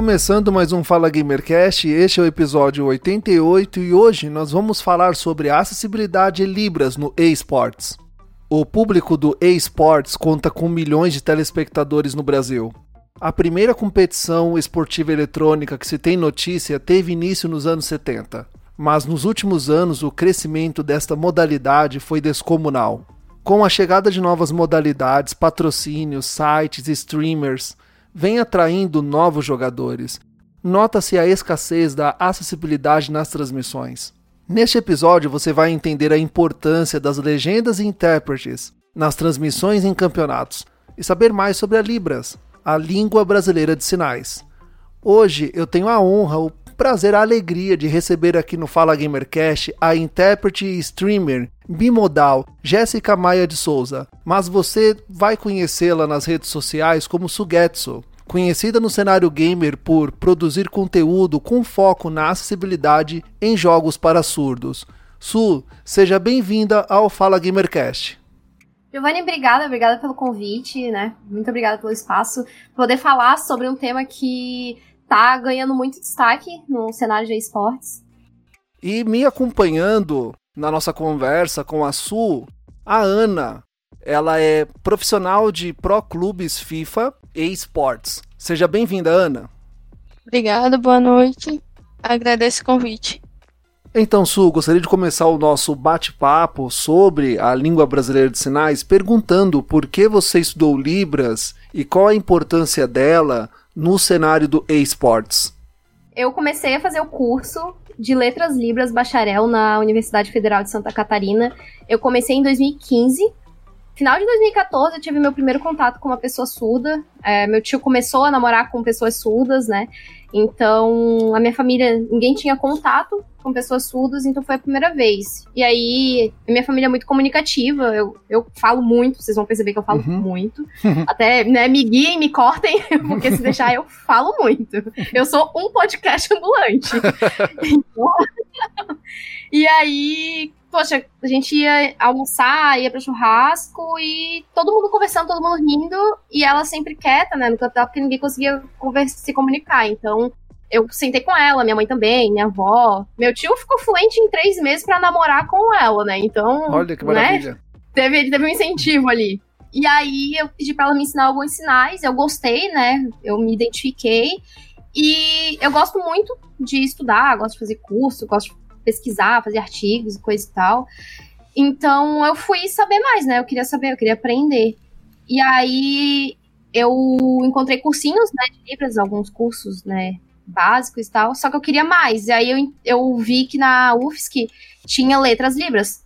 Começando mais um Fala Gamercast, este é o episódio 88 e hoje nós vamos falar sobre a acessibilidade Libras no eSports. O público do eSports conta com milhões de telespectadores no Brasil. A primeira competição esportiva eletrônica que se tem notícia teve início nos anos 70, mas nos últimos anos o crescimento desta modalidade foi descomunal. Com a chegada de novas modalidades, patrocínios, sites streamers, vem atraindo novos jogadores. Nota-se a escassez da acessibilidade nas transmissões. Neste episódio você vai entender a importância das legendas e intérpretes nas transmissões em campeonatos e saber mais sobre a Libras, a língua brasileira de sinais. Hoje eu tenho a honra, o prazer, a alegria de receber aqui no Fala Gamercast a intérprete e streamer bimodal Jéssica Maia de Souza, mas você vai conhecê-la nas redes sociais como Sugetsu, conhecida no cenário gamer por produzir conteúdo com foco na acessibilidade em jogos para surdos. Su, seja bem-vinda ao Fala Gamercast. Giovanni, obrigada, obrigada pelo convite, né? Muito obrigada pelo espaço. Poder falar sobre um tema que tá ganhando muito destaque no cenário de esportes. E me acompanhando na nossa conversa com a Su, a Ana. Ela é profissional de Pro Clubes FIFA e Esportes. Seja bem-vinda, Ana. Obrigada, boa noite. Agradeço o convite. Então, Su, gostaria de começar o nosso bate-papo sobre a língua brasileira de sinais perguntando por que você estudou Libras e qual a importância dela no cenário do eSports? Eu comecei a fazer o curso de Letras Libras Bacharel na Universidade Federal de Santa Catarina. Eu comecei em 2015. Final de 2014 eu tive meu primeiro contato com uma pessoa surda. É, meu tio começou a namorar com pessoas surdas, né? Então, a minha família, ninguém tinha contato com pessoas surdas, então foi a primeira vez. E aí, a minha família é muito comunicativa, eu, eu falo muito, vocês vão perceber que eu falo uhum. muito. Até, né, me guiem, me cortem, porque se deixar eu falo muito. Eu sou um podcast ambulante. então, e aí, poxa, a gente ia almoçar, ia para churrasco e todo mundo conversando, todo mundo rindo, e ela sempre quieta, né, no canto porque ninguém conseguia conversa, se comunicar. Então, eu sentei com ela, minha mãe também, minha avó. Meu tio ficou fluente em três meses para namorar com ela, né? Então. Olha que maravilha. Né, teve, teve um incentivo ali. E aí eu pedi para ela me ensinar alguns sinais, eu gostei, né? Eu me identifiquei. E eu gosto muito de estudar, gosto de fazer curso, gosto de pesquisar, fazer artigos e coisa e tal. Então eu fui saber mais, né? Eu queria saber, eu queria aprender. E aí eu encontrei cursinhos, né, de Libras, alguns cursos, né, básicos e tal, só que eu queria mais. E aí eu, eu vi que na UFSC tinha letras libras.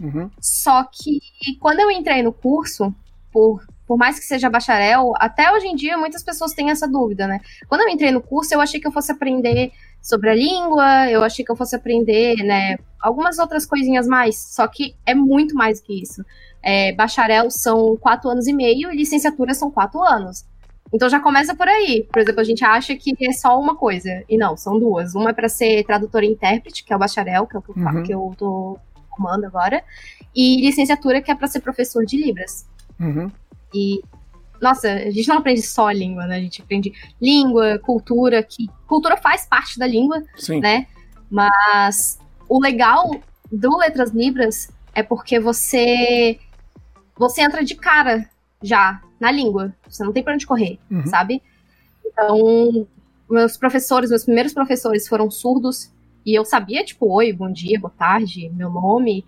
Uhum. Só que quando eu entrei no curso, por, por mais que seja bacharel, até hoje em dia muitas pessoas têm essa dúvida, né? Quando eu entrei no curso, eu achei que eu fosse aprender sobre a língua, eu achei que eu fosse aprender, né, algumas outras coisinhas mais, só que é muito mais que isso. É, bacharel são quatro anos e meio e licenciatura são quatro anos. Então já começa por aí. Por exemplo, a gente acha que é só uma coisa. E não, são duas. Uma é para ser tradutor e intérprete, que é o bacharel, que é o que eu, uhum. que eu tô formando agora. E licenciatura, que é para ser professor de Libras. Uhum. E, nossa, a gente não aprende só língua, né? A gente aprende língua, cultura, que cultura faz parte da língua, Sim. né? Mas o legal do Letras Libras é porque você você entra de cara já na língua. Você não tem pra onde correr, uhum. sabe? Então, meus professores, meus primeiros professores foram surdos e eu sabia, tipo, oi, bom dia, boa tarde, meu nome.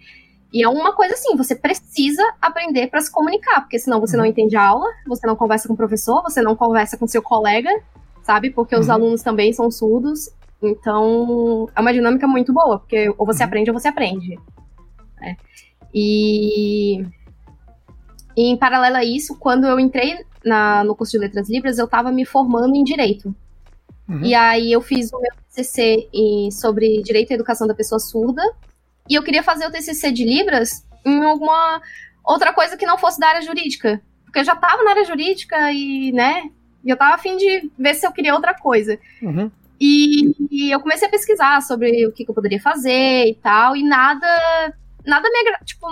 E é uma coisa assim, você precisa aprender para se comunicar, porque senão você uhum. não entende a aula, você não conversa com o professor, você não conversa com seu colega, sabe? Porque uhum. os alunos também são surdos. Então, é uma dinâmica muito boa, porque ou você uhum. aprende ou você aprende. Né? E e em paralelo a isso, quando eu entrei na, no curso de Letras Libras, eu estava me formando em Direito. Uhum. E aí eu fiz o meu TCC sobre direito à educação da pessoa surda. E eu queria fazer o TCC de Libras em alguma outra coisa que não fosse da área jurídica. Porque eu já estava na área jurídica e, né, eu estava a fim de ver se eu queria outra coisa. Uhum. E, e, eu comecei a pesquisar sobre o que, que, eu poderia fazer e tal, e nada, nada me, tipo,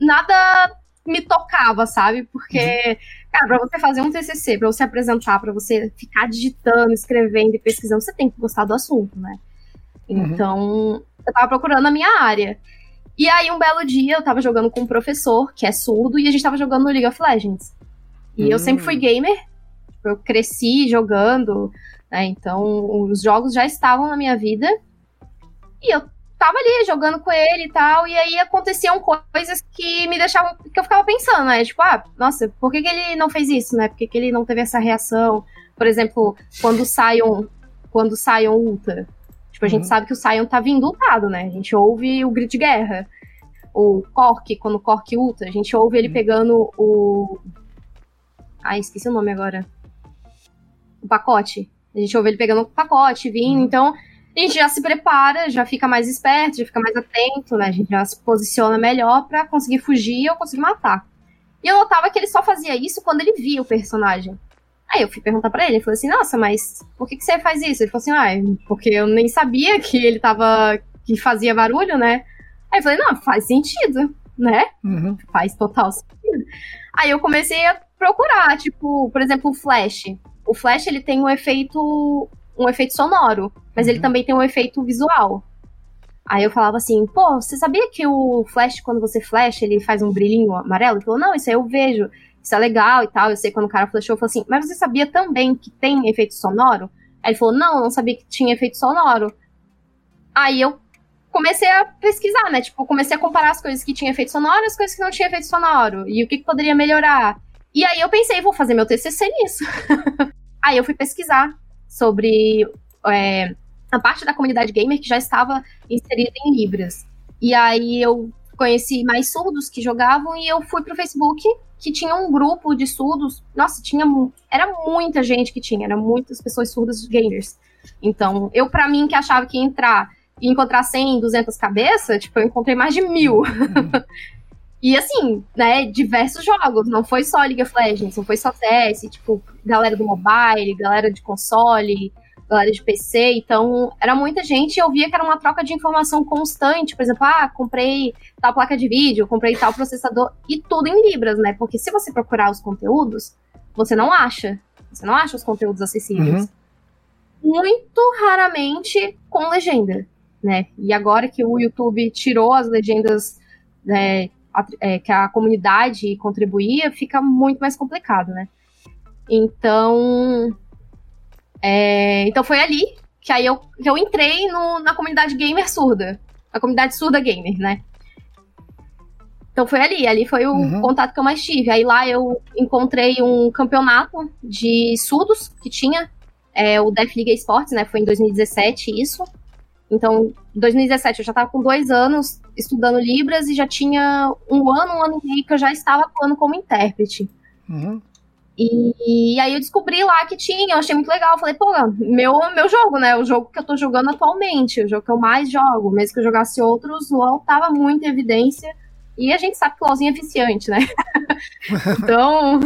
nada me tocava, sabe? Porque, uhum. cara, pra você fazer um TCC, pra você apresentar, pra você ficar digitando, escrevendo e pesquisando, você tem que gostar do assunto, né? Uhum. Eu tava procurando a minha área. E aí, um belo dia, eu tava jogando com um professor que é surdo e a gente tava jogando no League of Legends. E uhum. eu sempre fui hum. gamer, eu cresci jogando, né? Então, os jogos já estavam na minha vida. E eu tava ali jogando com ele e tal, e aí aconteciam coisas que me deixavam, que eu ficava pensando, né? Tipo, ah, nossa, por que, que ele não fez isso, né? Por que, que ele não teve essa reação? Por exemplo, quando sai um, quando sai um ultra. Tipo, a uhum. gente sabe que o Sion tá vindo ultado, né? A gente ouve o grito de guerra. O Cork, quando o Cork ulta, a gente ouve ele uhum. pegando o. Ah, esqueci o nome agora. O pacote. A gente ouve ele pegando o pacote, vindo. Uhum. Então, a gente já se prepara, já fica mais esperto, já fica mais atento, né? A gente já se posiciona melhor para conseguir fugir ou conseguir matar. E eu notava que ele só fazia isso quando ele via o personagem. Aí eu fui perguntar para ele, ele falou assim, nossa, mas por que, que você faz isso? Ele falou assim, ah, porque eu nem sabia que ele tava. que fazia barulho, né? Aí eu falei, não, faz sentido, né? Uhum. Faz total sentido. Aí eu comecei a procurar, tipo, por exemplo, o Flash. O Flash ele tem um efeito. um efeito sonoro, mas uhum. ele também tem um efeito visual. Aí eu falava assim, pô, você sabia que o Flash, quando você flash, ele faz um brilhinho amarelo? Ele falou, não, isso aí eu vejo isso é legal e tal. Eu sei quando o cara flashou, eu falei assim, mas você sabia também que tem efeito sonoro? Aí ele falou, não, não sabia que tinha efeito sonoro. Aí eu comecei a pesquisar, né? Tipo, comecei a comparar as coisas que tinha efeito sonoro e as coisas que não tinha efeito sonoro. E o que, que poderia melhorar. E aí eu pensei, vou fazer meu TCC nisso. aí eu fui pesquisar sobre é, a parte da comunidade gamer que já estava inserida em Libras. E aí eu conheci mais surdos que jogavam e eu fui pro Facebook que tinha um grupo de surdos. Nossa, tinha era muita gente que tinha, eram muitas pessoas surdas gamers. Então, eu para mim que achava que ia entrar e encontrar 100, 200 cabeças, tipo, eu encontrei mais de mil. e assim, né, diversos jogos, não foi só League of Legends, não foi só CS, tipo, galera do mobile, galera de console, galera de PC, então era muita gente e eu via que era uma troca de informação constante, por exemplo, ah, comprei tal placa de vídeo, comprei tal processador, e tudo em libras, né? Porque se você procurar os conteúdos, você não acha, você não acha os conteúdos acessíveis. Uhum. Muito raramente com legenda, né? E agora que o YouTube tirou as legendas né, é, que a comunidade contribuía, fica muito mais complicado, né? Então, é, então foi ali que aí eu, que eu entrei no, na comunidade gamer surda. A comunidade surda gamer, né? Então foi ali, ali foi o uhum. contato que eu mais tive. Aí lá eu encontrei um campeonato de surdos que tinha, é, o Def Liga Esportes, né? Foi em 2017 isso. Então, em 2017 eu já estava com dois anos estudando Libras e já tinha um ano, um ano e meio que eu já estava atuando como intérprete. Uhum. E, e, aí eu descobri lá que tinha, eu achei muito legal. Eu falei, pô, meu, meu jogo, né? O jogo que eu tô jogando atualmente, o jogo que eu mais jogo. Mesmo que eu jogasse outros, o LOL tava muito em evidência. E a gente sabe que o LOLzinho é viciante, né? então.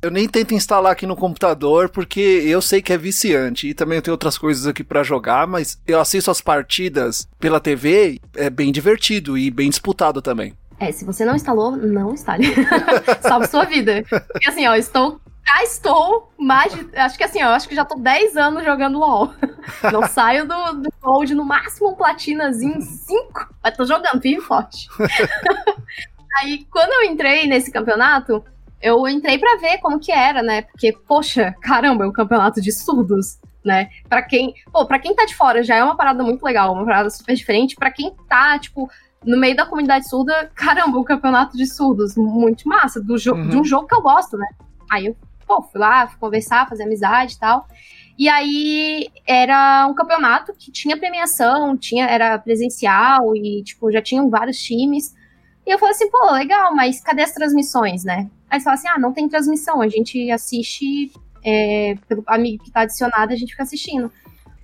Eu nem tento instalar aqui no computador porque eu sei que é viciante e também eu tenho outras coisas aqui para jogar, mas eu assisto as partidas pela TV, é bem divertido e bem disputado também. É, se você não instalou, não instale. Salve sua vida. E assim, ó, estou já estou mais de, Acho que assim, ó, acho que já tô 10 anos jogando LOL. Não saio do, do Gold, no máximo um platinazinho 5, mas tô jogando firme forte. Aí, quando eu entrei nesse campeonato, eu entrei para ver como que era, né? Porque, poxa, caramba, é um campeonato de surdos, né? Para quem, pô, para quem tá de fora já é uma parada muito legal, uma parada super diferente. Para quem tá, tipo, no meio da comunidade surda, caramba, um campeonato de surdos muito massa, do uhum. de um jogo que eu gosto, né? Aí eu pô, fui lá, conversar, fazer amizade e tal. E aí era um campeonato que tinha premiação, tinha, era presencial e, tipo, já tinham vários times. E eu falei assim, pô, legal, mas cadê as transmissões, né? Aí eles falaram assim, ah, não tem transmissão, a gente assiste é, pelo amigo que tá adicionado, a gente fica assistindo.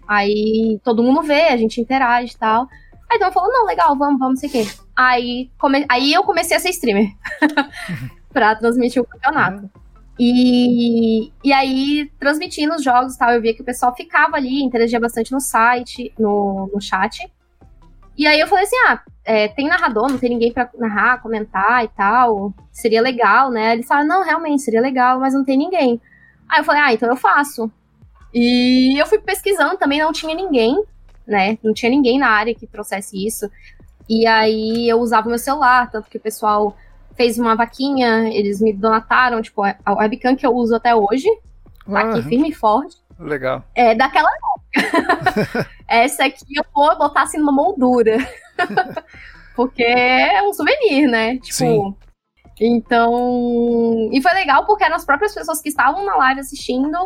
Aí todo mundo vê, a gente interage e tal. Aí então falou, não, legal, vamos, vamos, sei o quê. Aí, come... aí eu comecei a ser streamer. pra transmitir o campeonato. E, e aí, transmitindo os jogos e tal, eu via que o pessoal ficava ali, interagia bastante no site, no, no chat. E aí eu falei assim, ah, é, tem narrador, não tem ninguém para narrar, comentar e tal, seria legal, né? Eles falaram, não, realmente, seria legal, mas não tem ninguém. Aí eu falei, ah, então eu faço. E eu fui pesquisando, também não tinha ninguém, né? Não tinha ninguém na área que trouxesse isso. E aí eu usava meu celular, tanto que o pessoal fez uma vaquinha, eles me donataram, tipo, a webcam que eu uso até hoje, tá aqui firme e forte. Legal. É daquela época. Essa aqui eu vou botar assim numa moldura. porque é um souvenir, né? Tipo. Sim. Então. E foi legal porque eram as próprias pessoas que estavam na live assistindo.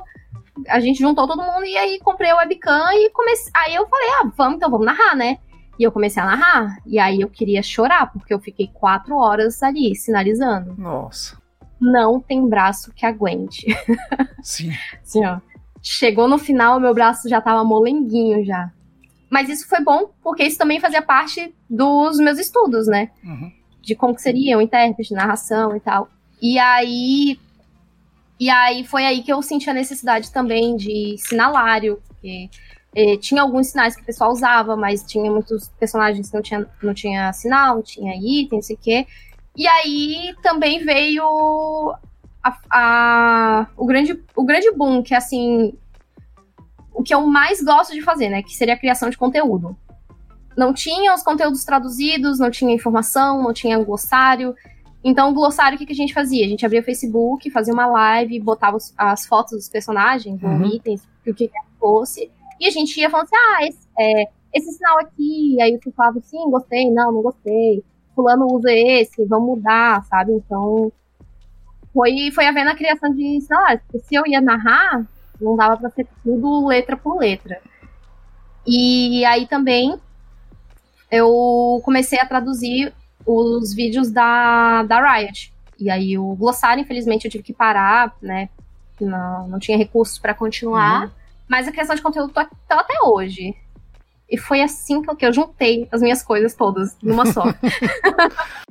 A gente juntou todo mundo e aí comprei a webcam e comecei. Aí eu falei, ah, vamos, então vamos narrar, né? E eu comecei a narrar. E aí eu queria chorar, porque eu fiquei quatro horas ali, sinalizando. Nossa. Não tem braço que aguente. Sim. Sim, ó. Chegou no final, meu braço já tava molenguinho já. Mas isso foi bom, porque isso também fazia parte dos meus estudos, né? Uhum. De como que seria um intérprete, narração e tal. E aí. E aí foi aí que eu senti a necessidade também de sinalário, porque é, tinha alguns sinais que o pessoal usava, mas tinha muitos personagens que não tinha, não tinha sinal, não tinha item, não sei o quê. E aí também veio a, a, o, grande, o grande boom, que é assim. O que eu mais gosto de fazer, né? Que seria a criação de conteúdo. Não tinha os conteúdos traduzidos, não tinha informação, não tinha glossário. Então, o glossário, o que, que a gente fazia? A gente abria o Facebook, fazia uma live, botava as fotos dos personagens, uhum. itens, o que que fosse. E a gente ia falando assim, ah, esse, é, esse sinal aqui, aí eu falava, sim, gostei, não, não gostei. Fulano usa esse, vamos mudar, sabe? Então, foi, foi havendo a criação de sinais, porque se eu ia narrar, não dava para ser tudo letra por letra. E aí também eu comecei a traduzir os vídeos da, da Riot. E aí o glossário, infelizmente, eu tive que parar, né? Não, não tinha recursos para continuar. Uhum. Mas a criação de conteúdo tá, tá até hoje. E foi assim que eu juntei as minhas coisas todas numa só.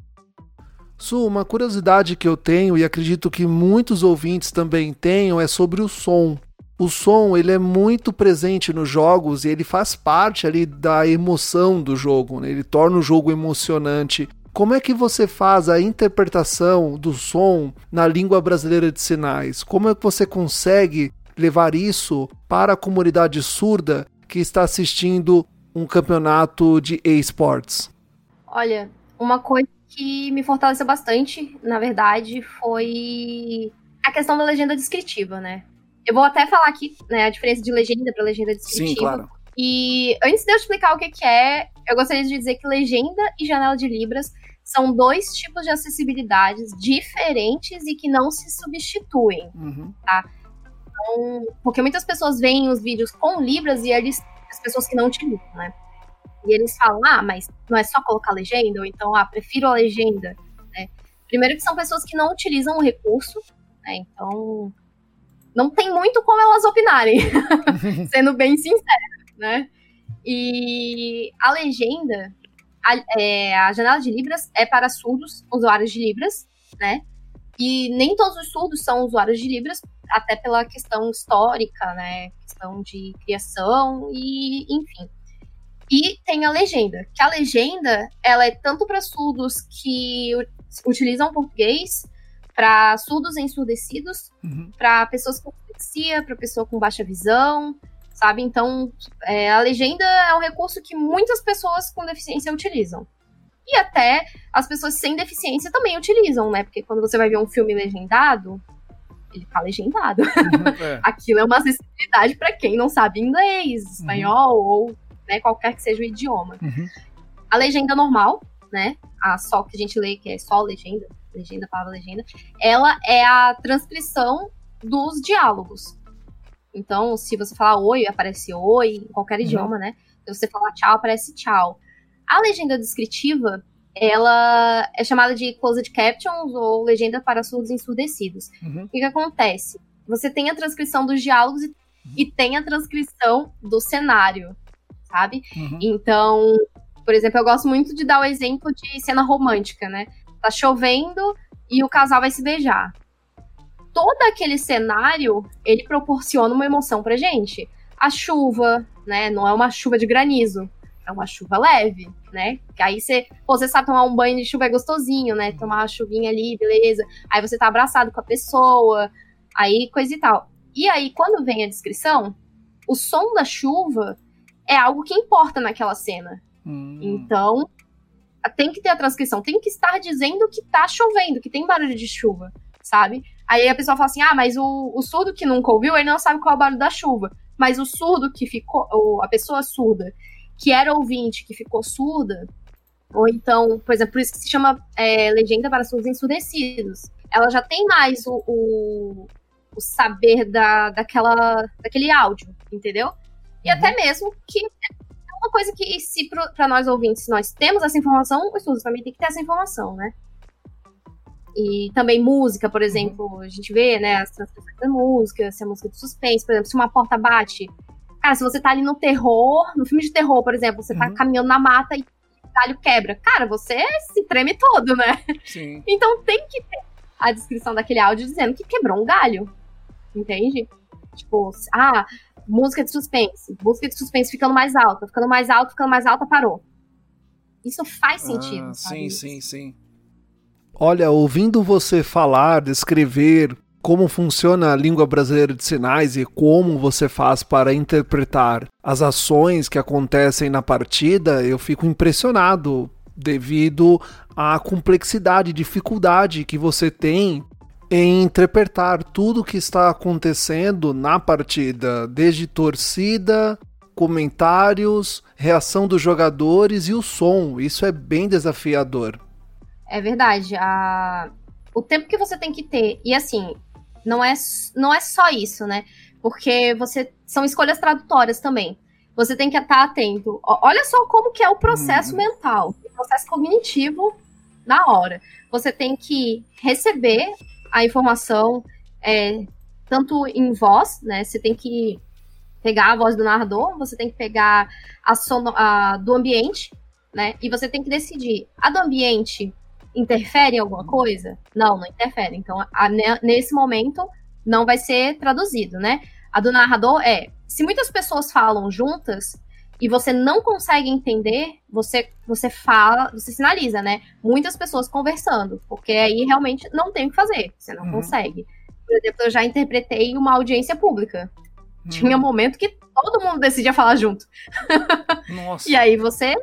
Su, uma curiosidade que eu tenho e acredito que muitos ouvintes também tenham é sobre o som. O som, ele é muito presente nos jogos e ele faz parte ali da emoção do jogo, né? ele torna o jogo emocionante. Como é que você faz a interpretação do som na língua brasileira de sinais? Como é que você consegue levar isso para a comunidade surda que está assistindo um campeonato de esports? Olha, uma coisa que me fortaleceu bastante, na verdade, foi a questão da legenda descritiva, né? Eu vou até falar aqui, né, a diferença de legenda para legenda descritiva. Sim, claro. E antes de eu explicar o que, que é, eu gostaria de dizer que legenda e janela de libras são dois tipos de acessibilidades diferentes e que não se substituem, uhum. tá? Então, porque muitas pessoas veem os vídeos com Libras e eles, as pessoas que não utilizam, né? E eles falam, ah, mas não é só colocar legenda, ou então, ah, prefiro a legenda. Né? Primeiro que são pessoas que não utilizam o recurso, né? Então, não tem muito como elas opinarem, sendo bem sincera, né? E a legenda, a, é, a janela de Libras é para surdos, usuários de Libras, né? E nem todos os surdos são usuários de Libras, até pela questão histórica, né? Questão de criação e, enfim. E tem a legenda, que a legenda, ela é tanto para surdos que utilizam português, para surdos ensurdecidos, uhum. para pessoas com dislexia, para pessoa com baixa visão, sabe? Então, é, a legenda é um recurso que muitas pessoas com deficiência utilizam. E até as pessoas sem deficiência também utilizam, né? Porque quando você vai ver um filme legendado, ele tá legendado. Uhum, é. Aquilo é uma acessibilidade para quem não sabe inglês, uhum. espanhol uhum. ou né, qualquer que seja o idioma. Uhum. A legenda normal, né? A só que a gente lê, que é só legenda, legenda, palavra legenda, ela é a transcrição dos diálogos. Então, se você falar oi, aparece oi, em qualquer uhum. idioma, né? Se você falar tchau, aparece tchau. A legenda descritiva, ela é chamada de closed captions ou legenda para surdos ensurdecidos. Uhum. O que, que acontece? Você tem a transcrição dos diálogos e e tem a transcrição do cenário, sabe? Uhum. Então, por exemplo, eu gosto muito de dar o exemplo de cena romântica, né? Tá chovendo e o casal vai se beijar. Todo aquele cenário, ele proporciona uma emoção pra gente. A chuva, né? Não é uma chuva de granizo, é uma chuva leve, né? Que aí você, pô, você sabe tomar um banho de chuva é gostosinho, né? Tomar uma chuvinha ali, beleza. Aí você tá abraçado com a pessoa, aí coisa e tal. E aí, quando vem a descrição, o som da chuva é algo que importa naquela cena. Hum. Então, tem que ter a transcrição, tem que estar dizendo que tá chovendo, que tem barulho de chuva, sabe? Aí a pessoa fala assim: ah, mas o, o surdo que nunca ouviu, ele não sabe qual é o barulho da chuva. Mas o surdo que ficou, ou a pessoa surda que era ouvinte, que ficou surda, ou então, por exemplo, por isso que se chama é, legenda para surdos ensurdecidos. Ela já tem mais o, o, o saber da, daquela, daquele áudio, entendeu? E uhum. até mesmo que é uma coisa que, se para nós ouvintes nós temos essa informação, os surdos também tem que ter essa informação, né? E também música, por exemplo, uhum. a gente vê, né, as transcrições da música, se a música de suspense, por exemplo, se uma porta bate, Cara, se você tá ali no terror, no filme de terror, por exemplo, você tá uhum. tá caminhando na mata e o galho quebra. Cara, você se treme todo, né? Sim. Então tem que ter a descrição daquele áudio dizendo que quebrou um galho. Entende? Tipo, ah, música de suspense. Música de suspense ficando mais alta, ficando mais alta, ficando mais alta, parou. Isso faz sentido. Ah, sim, sim, sim. Olha, ouvindo você falar, descrever como funciona a língua brasileira de sinais e como você faz para interpretar as ações que acontecem na partida, eu fico impressionado devido à complexidade, dificuldade que você tem em interpretar tudo o que está acontecendo na partida, desde torcida, comentários, reação dos jogadores e o som. Isso é bem desafiador. É verdade. A... O tempo que você tem que ter. E assim, não é, não é só isso, né? Porque você são escolhas tradutórias também. Você tem que estar atento. Olha só como que é o processo uhum. mental, o processo cognitivo na hora. Você tem que receber a informação é, tanto em voz, né? Você tem que pegar a voz do narrador, você tem que pegar a, sono, a do ambiente, né? E você tem que decidir. A do ambiente interfere em alguma coisa? Não, não interfere. Então, a, nesse momento, não vai ser traduzido, né? A do narrador é: se muitas pessoas falam juntas e você não consegue entender, você, você fala, você sinaliza, né? Muitas pessoas conversando, porque aí realmente não tem o que fazer, você não uhum. consegue. Por exemplo, eu já interpretei uma audiência pública. Uhum. Tinha um momento que todo mundo decidia falar junto. Nossa. e aí você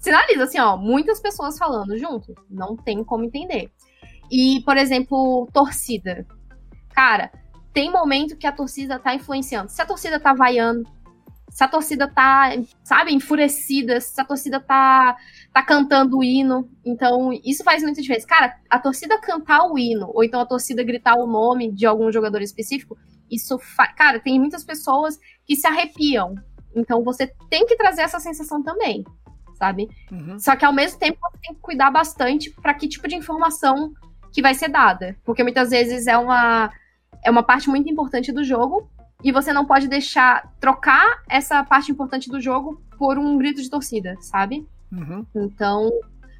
sinaliza assim, ó, muitas pessoas falando junto. Não tem como entender. E, por exemplo, torcida. Cara, tem momento que a torcida tá influenciando. Se a torcida tá vaiando, se a torcida tá, sabe, enfurecida, se a torcida tá, tá cantando o hino. Então, isso faz muita diferença. Cara, a torcida cantar o hino, ou então a torcida gritar o nome de algum jogador específico, isso faz. Cara, tem muitas pessoas que se arrepiam. Então, você tem que trazer essa sensação também sabe? Uhum. Só que ao mesmo tempo você tem que cuidar bastante para que tipo de informação que vai ser dada, porque muitas vezes é uma é uma parte muito importante do jogo e você não pode deixar trocar essa parte importante do jogo por um grito de torcida, sabe? Uhum. Então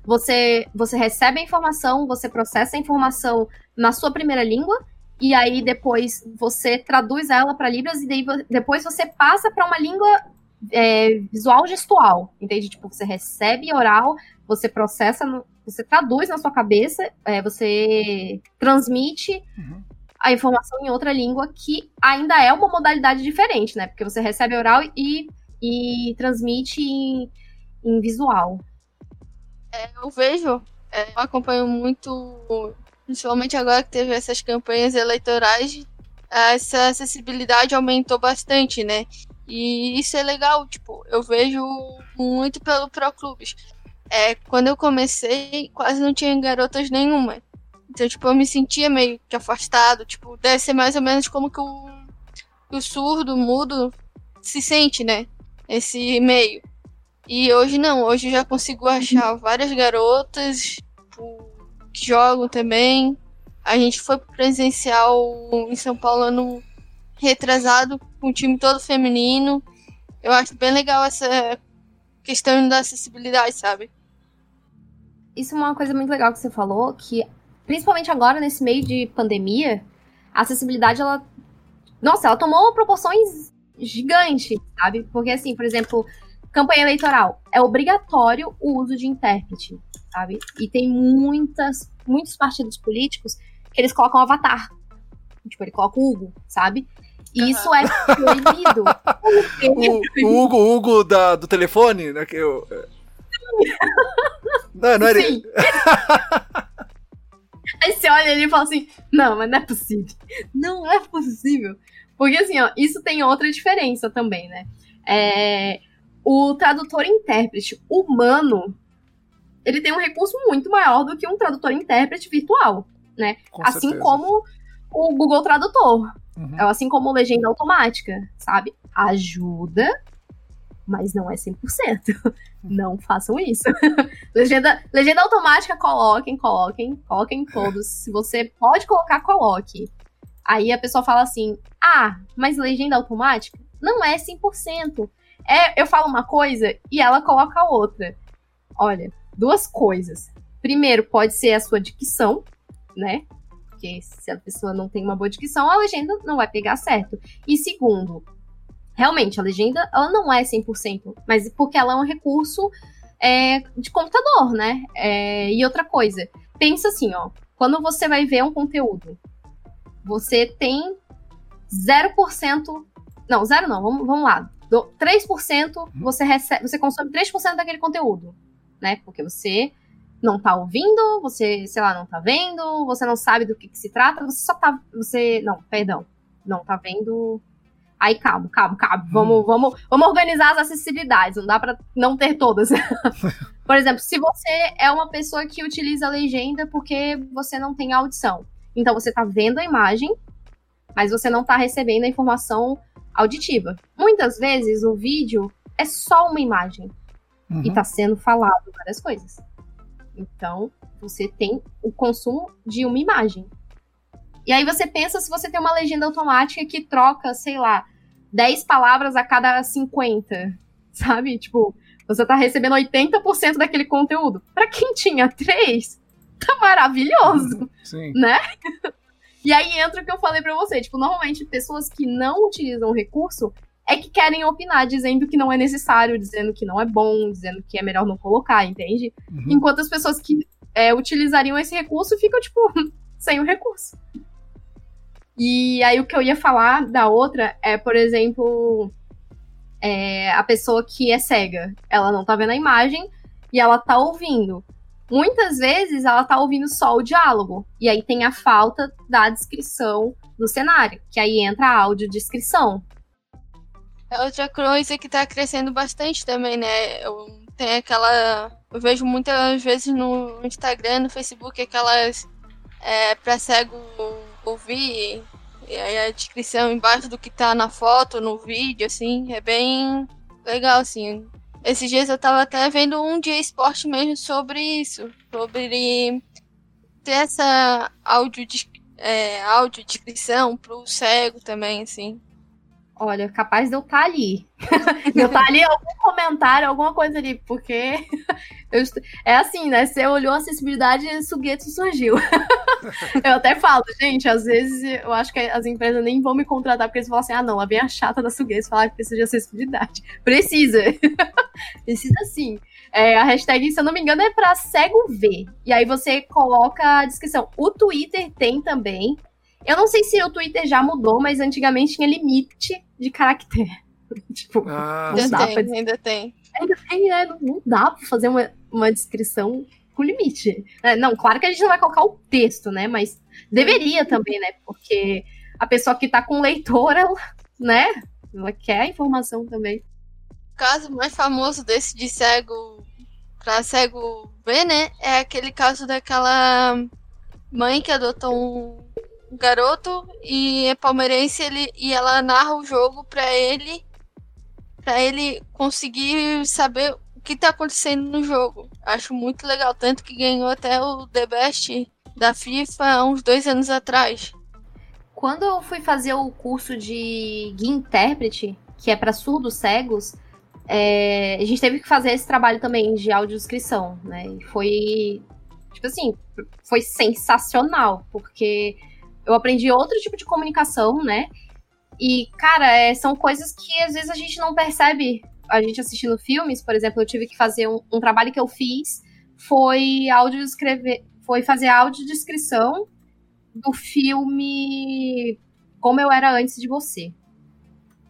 você você recebe a informação, você processa a informação na sua primeira língua e aí depois você traduz ela para libras e daí, depois você passa para uma língua é, visual gestual, entende? Tipo, você recebe oral, você processa, no, você traduz na sua cabeça, é, você transmite uhum. a informação em outra língua que ainda é uma modalidade diferente, né? Porque você recebe oral e, e transmite em, em visual. É, eu vejo, é, eu acompanho muito, principalmente agora que teve essas campanhas eleitorais, essa acessibilidade aumentou bastante, né? E isso é legal, tipo, eu vejo muito pelo Pro Clubes. É, quando eu comecei, quase não tinha garotas nenhuma. Então, tipo, eu me sentia meio que afastado, tipo, deve ser mais ou menos como que o, o surdo, o mudo, se sente, né? Esse meio. E hoje não, hoje eu já consigo achar várias garotas tipo, que jogam também. A gente foi presencial em São Paulo ano retrasado, com o time todo feminino. Eu acho bem legal essa questão da acessibilidade, sabe? Isso é uma coisa muito legal que você falou, que principalmente agora, nesse meio de pandemia, a acessibilidade, ela. Nossa, ela tomou proporções gigantes, sabe? Porque, assim, por exemplo, campanha eleitoral, é obrigatório o uso de intérprete, sabe? E tem muitas, muitos partidos políticos que eles colocam avatar. Tipo, ele coloca o Hugo, sabe? E isso é proibido. o, o Hugo, o Hugo da, do telefone, né? Que eu... Não, não era Sim. Aí você olha ali e fala assim: não, mas não é possível. Não é possível. Porque assim, ó, isso tem outra diferença também, né? É, o tradutor intérprete humano, ele tem um recurso muito maior do que um tradutor intérprete virtual, né? Com assim certeza. como o Google Tradutor, Uhum. é assim como legenda automática, sabe? Ajuda, mas não é 100%. Não façam isso. legenda, legenda automática, coloquem, coloquem, coloquem todos. Se você pode colocar, coloque. Aí a pessoa fala assim: ah, mas legenda automática não é 100%. É, eu falo uma coisa e ela coloca outra. Olha, duas coisas. Primeiro, pode ser a sua dicção, né? Porque se a pessoa não tem uma boa dicção, a legenda não vai pegar certo. E segundo, realmente, a legenda ela não é 100%, mas porque ela é um recurso é, de computador, né? É, e outra coisa, pensa assim, ó. Quando você vai ver um conteúdo, você tem 0%. Não, zero não, vamos, vamos lá. Do, 3% você, recebe, você consome 3% daquele conteúdo, né? Porque você não tá ouvindo, você, sei lá, não tá vendo, você não sabe do que, que se trata, você só tá. Você. Não, perdão. Não tá vendo. Aí, calma, calma, calma. Vamos, vamos, vamos organizar as acessibilidades. Não dá pra não ter todas. Por exemplo, se você é uma pessoa que utiliza a legenda porque você não tem audição. Então você tá vendo a imagem, mas você não tá recebendo a informação auditiva. Muitas vezes o vídeo é só uma imagem Uhum. e tá sendo falado várias coisas. Então, você tem o consumo de uma imagem. E aí você pensa se você tem uma legenda automática que troca, sei lá, 10 palavras a cada 50, sabe? Tipo, você tá recebendo 80% daquele conteúdo. Pra quem tinha 3, tá maravilhoso Sim. né? E aí entra o que eu falei pra você, tipo, normalmente pessoas que não utilizam o recurso é que querem opinar, dizendo que não é necessário, dizendo que não é bom, dizendo que é melhor não colocar, entende? Uhum. Enquanto as pessoas que é, utilizariam esse recurso ficam, tipo, sem o recurso. E aí o que eu ia falar da outra é, por exemplo, é, a pessoa que é cega. Ela não tá vendo a imagem e ela tá ouvindo. Muitas vezes ela tá ouvindo só o diálogo. E aí tem a falta da descrição do cenário, que aí entra a audiodescrição. É outra coisa que tá crescendo bastante também, né? Eu, tem aquela. Eu vejo muitas vezes no Instagram, no Facebook, aquelas. É, pra cego ouvir. E aí a descrição embaixo do que tá na foto, no vídeo, assim. É bem legal, assim. Esses dias eu tava até vendo um dia esporte mesmo sobre isso. Sobre ter essa áudio, é, audiodescrição pro cego também, assim. Olha, capaz de eu estar ali. de eu estar ali algum comentário, alguma coisa ali, porque eu é assim, né? Você olhou a acessibilidade e Sugetsu surgiu. eu até falo, gente, às vezes eu acho que as empresas nem vão me contratar porque eles falam assim: ah, não, a chata da Sugetsu falar que precisa de acessibilidade. Precisa. precisa sim. É, a hashtag, se eu não me engano, é pra cego ver. E aí você coloca a descrição. O Twitter tem também. Eu não sei se o Twitter já mudou, mas antigamente tinha limite de caractere. tipo, Ah, Não Ainda dá tem, pra- ainda tem. ainda tem, né? Não, dá pra fazer uma, uma descrição com limite. É, não, claro que a gente não vai colocar o texto, né? Mas deveria também, né? Porque a pessoa que tá com o leitor, ela, né? Ela quer a informação também. O caso mais famoso desse de cego pra cego ver, né? É aquele caso daquela mãe que adotou um garoto e é palmeirense ele, e ela narra o jogo pra ele para ele conseguir saber o que tá acontecendo no jogo. Acho muito legal, tanto que ganhou até o The Best da FIFA há uns dois anos atrás. Quando eu fui fazer o curso de guia intérprete, que é para surdos cegos, é, a gente teve que fazer esse trabalho também de audiodescrição, né? E foi, tipo assim, foi sensacional, porque eu aprendi outro tipo de comunicação, né? E, cara, é, são coisas que às vezes a gente não percebe, a gente assistindo filmes, por exemplo, eu tive que fazer um, um trabalho que eu fiz, foi áudio escrever, foi fazer audiodescrição do filme Como Eu Era Antes de Você.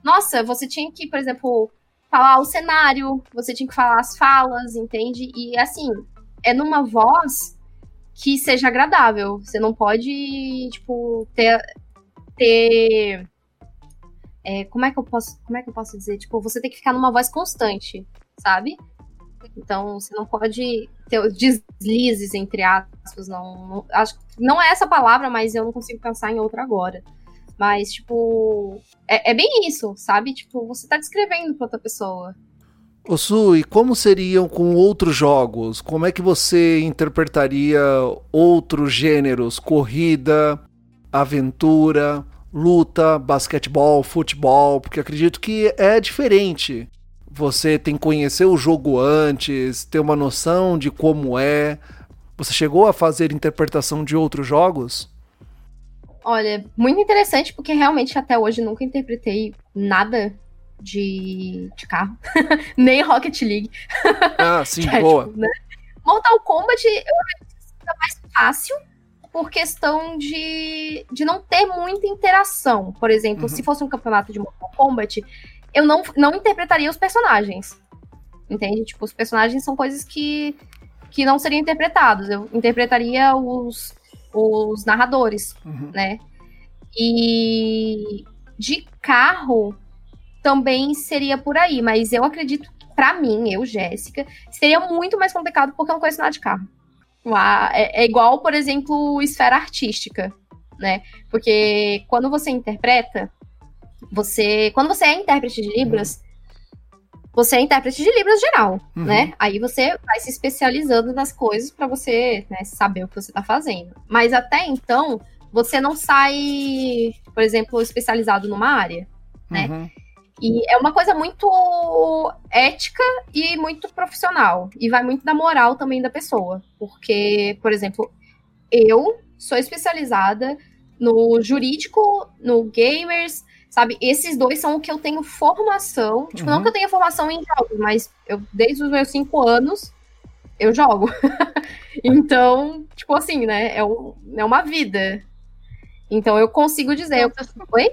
Nossa, você tinha que, por exemplo, falar o cenário, você tinha que falar as falas, entende? E assim, é numa voz que seja agradável. Você não pode, tipo, ter. ter é, como é que eu posso. Como é que eu posso dizer? Tipo, você tem que ficar numa voz constante, sabe? Então, você não pode ter deslizes, entre aspas. Não, não, acho, não é essa palavra, mas eu não consigo pensar em outra agora. Mas, tipo, é, é bem isso, sabe? Tipo, você tá descrevendo pra outra pessoa. Su, e como seriam com outros jogos? Como é que você interpretaria outros gêneros? Corrida, aventura, luta, basquetebol, futebol? Porque acredito que é diferente. Você tem que conhecer o jogo antes, ter uma noção de como é. Você chegou a fazer interpretação de outros jogos? Olha, muito interessante, porque realmente até hoje nunca interpretei nada de, de carro. Nem Rocket League. Ah, sim, é, boa. Tipo, né? Mortal Kombat eu acho é mais fácil por questão de, de não ter muita interação. Por exemplo, uhum. se fosse um campeonato de Mortal Kombat, eu não, não interpretaria os personagens. Entende? Tipo, os personagens são coisas que, que não seriam interpretados. Eu interpretaria os, os narradores, uhum. né? E de carro também seria por aí, mas eu acredito que, pra mim, eu, Jéssica, seria muito mais complicado porque eu não conheço nada de carro. É, é igual, por exemplo, esfera artística, né? Porque quando você interpreta, você. Quando você é intérprete de Libras, você é intérprete de Libras geral, uhum. né? Aí você vai se especializando nas coisas para você né, saber o que você tá fazendo. Mas até então, você não sai, por exemplo, especializado numa área, né? Uhum. E é uma coisa muito ética e muito profissional. E vai muito da moral também da pessoa. Porque, por exemplo, eu sou especializada no jurídico, no gamers, Sabe? Esses dois são o que eu tenho formação. Tipo, uhum. não que eu tenha formação em jogos, mas eu, desde os meus cinco anos, eu jogo. então, tipo assim, né? É, um, é uma vida. Então eu consigo dizer. Eu... Oi?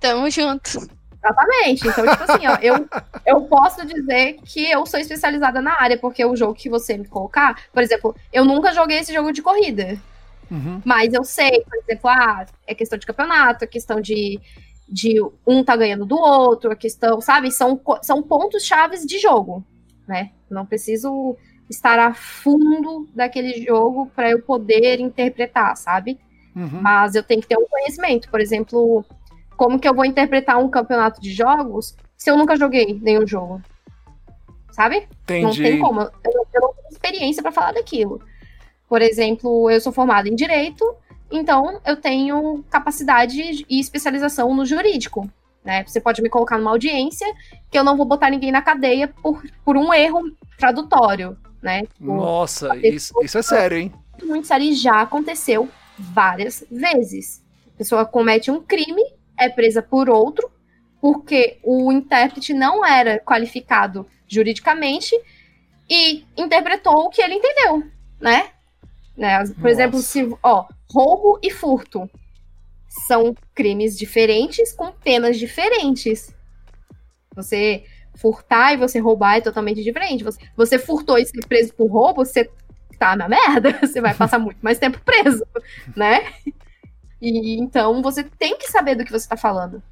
Tamo junto. Exatamente. Então, tipo assim, ó, eu, eu posso dizer que eu sou especializada na área, porque o jogo que você me colocar, por exemplo, eu nunca joguei esse jogo de corrida. Uhum. Mas eu sei, por exemplo, ah, é questão de campeonato, é questão de de um tá ganhando do outro, a questão, sabe? São, são pontos chaves de jogo, né? Não preciso estar a fundo daquele jogo para eu poder interpretar, sabe? Uhum. Mas eu tenho que ter um conhecimento. Por exemplo, como que eu vou interpretar um campeonato de jogos se eu nunca joguei nenhum jogo? Sabe? Entendi. Não tem como. Eu, eu não tenho experiência para falar daquilo. Por exemplo, eu sou formada em direito, então, eu tenho capacidade e especialização no jurídico. Né? Você pode me colocar numa audiência que eu não vou botar ninguém na cadeia por, por um erro tradutório. Né? Tipo, Nossa, isso, isso é sério, hein? Muito sério e já aconteceu várias vezes. A pessoa comete um crime, é presa por outro, porque o intérprete não era qualificado juridicamente e interpretou o que ele entendeu, né? né? Por Nossa. exemplo, se, ó, roubo e furto são crimes diferentes com penas diferentes. Você furtar e você roubar é totalmente diferente. Você, você furtou e ser preso por roubo, você tá na merda, você vai passar muito mais tempo preso, né? E então você tem que saber do que você tá falando.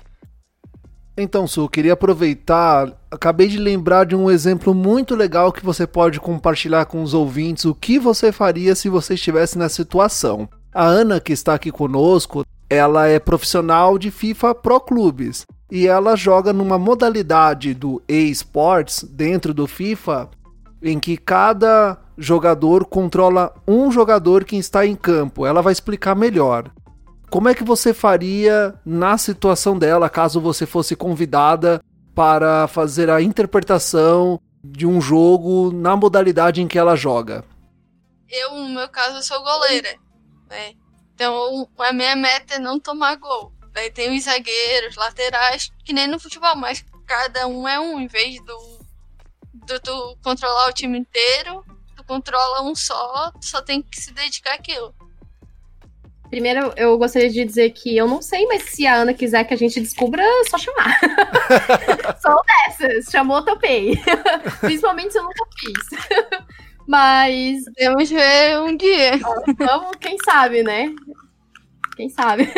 Então, Su, queria aproveitar. Acabei de lembrar de um exemplo muito legal que você pode compartilhar com os ouvintes. O que você faria se você estivesse nessa situação? A Ana, que está aqui conosco, ela é profissional de FIFA Pro Clubes e ela joga numa modalidade do eSports dentro do FIFA em que cada jogador controla um jogador que está em campo. Ela vai explicar melhor. Como é que você faria na situação dela, caso você fosse convidada para fazer a interpretação de um jogo na modalidade em que ela joga? Eu, no meu caso, sou goleira. Né? Então, a minha meta é não tomar gol. Daí tem os zagueiros, laterais, que nem no futebol, mas cada um é um, em vez do, do tu controlar o time inteiro, tu controla um só, tu só tem que se dedicar àquilo. Primeiro, eu gostaria de dizer que eu não sei, mas se a Ana quiser que a gente descubra, é só chamar. Sou dessas. Chamou, topei. Principalmente se eu nunca fiz. mas. Podemos ver um dia. Vamos, quem sabe, né? Quem sabe?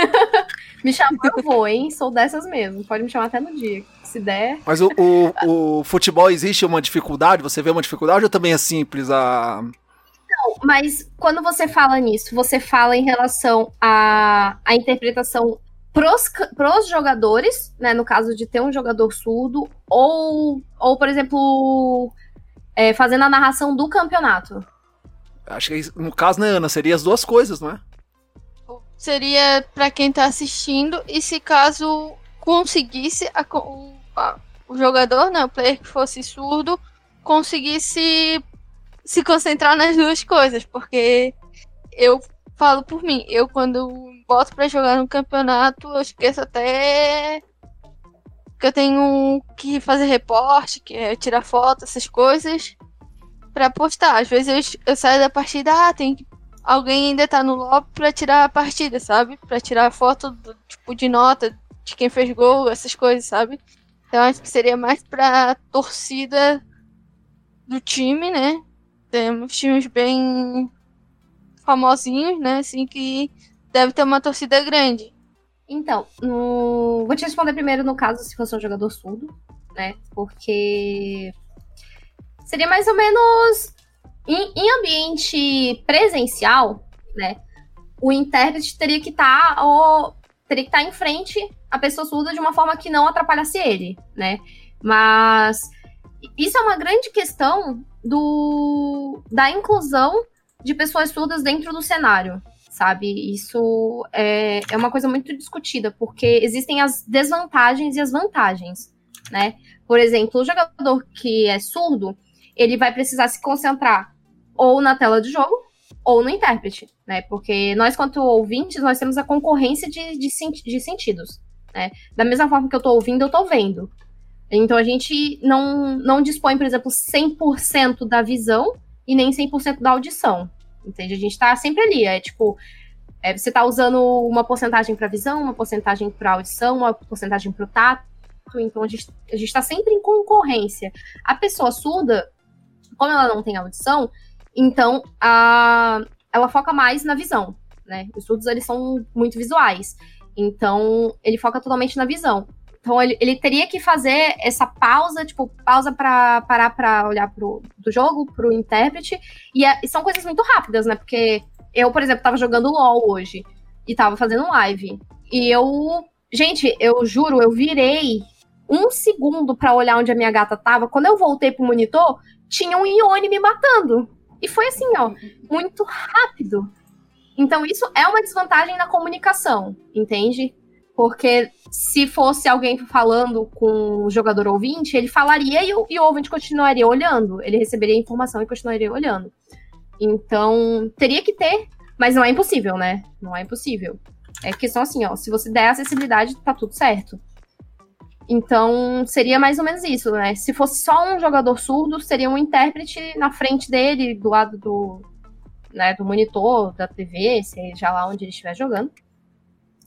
me chamar, eu vou, hein? Sou dessas mesmo. Pode me chamar até no dia. Se der. Mas o, o, o futebol existe uma dificuldade? Você vê uma dificuldade ou também é simples a mas quando você fala nisso, você fala em relação à, à interpretação pros, pros jogadores, né? No caso de ter um jogador surdo, ou, ou por exemplo, é, fazendo a narração do campeonato. Acho que no caso, né, Ana, seria as duas coisas, não é? Seria para quem tá assistindo, e se caso conseguisse a, o, a, o jogador, né, o player que fosse surdo, conseguisse se concentrar nas duas coisas, porque eu falo por mim, eu quando boto para jogar no campeonato, eu esqueço até que eu tenho que fazer reporte, que é tirar foto, essas coisas, para postar. Às vezes eu, eu, saio da partida, ah, tem alguém ainda tá no lobby para tirar a partida, sabe? Para tirar foto do tipo de nota de quem fez gol, essas coisas, sabe? Então acho que seria mais pra torcida do time, né? Temos times bem famosinhos, né? Assim, que deve ter uma torcida grande. Então, no... vou te responder primeiro no caso se fosse um jogador surdo, né? Porque seria mais ou menos em, em ambiente presencial, né? O intérprete teria que estar tá, teria que estar tá em frente à pessoa surda de uma forma que não atrapalhasse ele, né? Mas isso é uma grande questão do, da inclusão de pessoas surdas dentro do cenário, sabe? Isso é, é uma coisa muito discutida, porque existem as desvantagens e as vantagens, né? Por exemplo, o jogador que é surdo, ele vai precisar se concentrar ou na tela de jogo ou no intérprete, né? Porque nós, quanto ouvintes, nós temos a concorrência de, de, de sentidos, né? Da mesma forma que eu tô ouvindo, eu tô vendo. Então a gente não, não dispõe, por exemplo, 100% da visão e nem 100% da audição. Entende? A gente está sempre ali. É tipo, é, você está usando uma porcentagem para visão, uma porcentagem para audição, uma porcentagem para o tato. Então a gente a está sempre em concorrência. A pessoa surda, como ela não tem audição, então a, ela foca mais na visão. Né? Os surdos eles são muito visuais. Então ele foca totalmente na visão. Então ele, ele teria que fazer essa pausa, tipo, pausa para parar para olhar pro do jogo, pro intérprete. E, é, e, são coisas muito rápidas, né? Porque eu, por exemplo, tava jogando LOL hoje e tava fazendo live. E eu. Gente, eu juro, eu virei um segundo para olhar onde a minha gata tava. Quando eu voltei pro monitor, tinha um Ione me matando. E foi assim, ó, muito rápido. Então, isso é uma desvantagem na comunicação, entende? Porque se fosse alguém falando com o jogador ouvinte, ele falaria e o, e o ouvinte continuaria olhando. Ele receberia a informação e continuaria olhando. Então, teria que ter, mas não é impossível, né? Não é impossível. É questão assim, ó, se você der acessibilidade, tá tudo certo. Então, seria mais ou menos isso, né? Se fosse só um jogador surdo, seria um intérprete na frente dele, do lado do, né, do monitor, da TV, seja lá onde ele estiver jogando.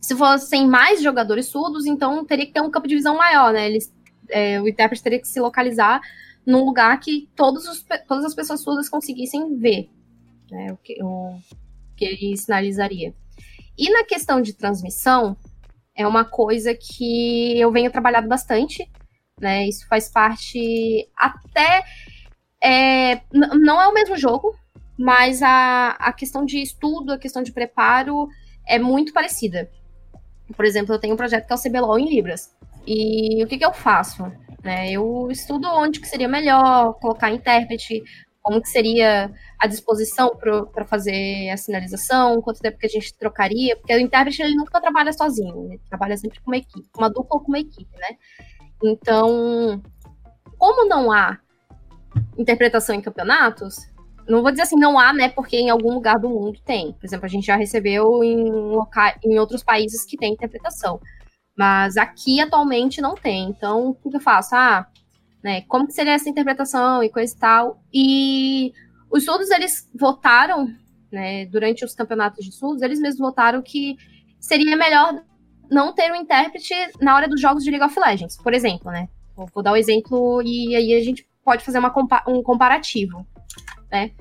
Se fossem mais jogadores surdos, então teria que ter um campo de visão maior, né? Eles, é, o intérprete teria que se localizar num lugar que todos os, todas as pessoas surdas conseguissem ver né, o, que, o que ele sinalizaria. E na questão de transmissão, é uma coisa que eu venho trabalhando bastante, né? Isso faz parte até. É, não é o mesmo jogo, mas a, a questão de estudo, a questão de preparo é muito parecida. Por exemplo, eu tenho um projeto que é o CBLOL em Libras. E o que, que eu faço? Né, eu estudo onde que seria melhor colocar intérprete, como que seria a disposição para fazer a sinalização, quanto tempo que a gente trocaria, porque o intérprete ele nunca trabalha sozinho, ele trabalha sempre com uma equipe, uma dupla ou com uma equipe, né? Então, como não há interpretação em campeonatos, não vou dizer assim, não há, né? Porque em algum lugar do mundo tem. Por exemplo, a gente já recebeu em, loca... em outros países que tem interpretação. Mas aqui atualmente não tem. Então, o que eu faço? Ah, né? Como que seria essa interpretação e coisa e tal? E os estudos, eles votaram, né, durante os campeonatos de estudos, eles mesmos votaram que seria melhor não ter um intérprete na hora dos jogos de League of Legends, por exemplo, né? Vou, vou dar o um exemplo e aí a gente pode fazer uma, um comparativo, né?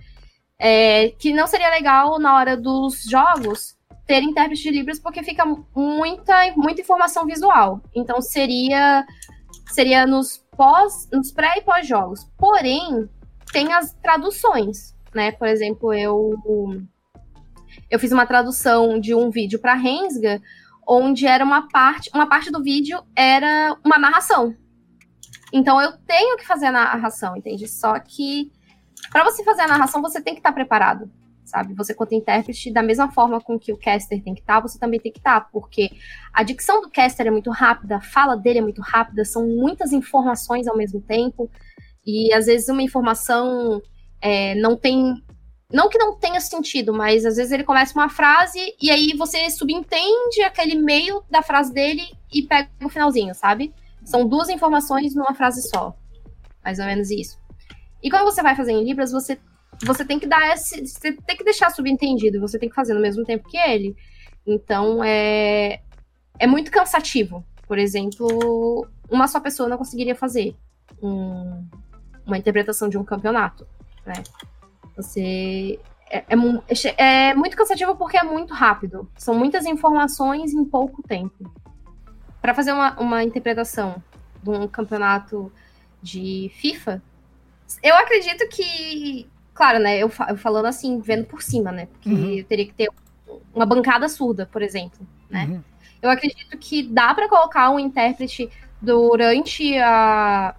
É, que não seria legal na hora dos jogos ter intérprete de Libras porque fica muita, muita informação visual. Então seria seria nos pós, nos pré e pós jogos. Porém, tem as traduções, né? Por exemplo, eu eu fiz uma tradução de um vídeo para Rensga, onde era uma parte, uma parte do vídeo era uma narração. Então eu tenho que fazer a narração, entende? Só que para você fazer a narração, você tem que estar tá preparado, sabe? Você quanto intérprete, da mesma forma com que o caster tem que estar, tá, você também tem que estar, tá, porque a dicção do caster é muito rápida, a fala dele é muito rápida, são muitas informações ao mesmo tempo. E às vezes uma informação é, não tem. Não que não tenha sentido, mas às vezes ele começa uma frase e aí você subentende aquele meio da frase dele e pega o finalzinho, sabe? São duas informações numa frase só. Mais ou menos isso. E quando você vai fazer em Libras, você, você tem que dar esse. Você tem que deixar subentendido, você tem que fazer no mesmo tempo que ele. Então é. É muito cansativo. Por exemplo, uma só pessoa não conseguiria fazer um, uma interpretação de um campeonato, né? Você é, é, é, muito cansativo porque é muito rápido. São muitas informações em pouco tempo. Para fazer uma, uma interpretação de um campeonato de FIFA, eu acredito que, claro, né? Eu, falando assim, vendo por cima, né? Porque uhum. eu teria que ter uma bancada surda, por exemplo, né? Uhum. Eu acredito que dá para colocar um intérprete durante a,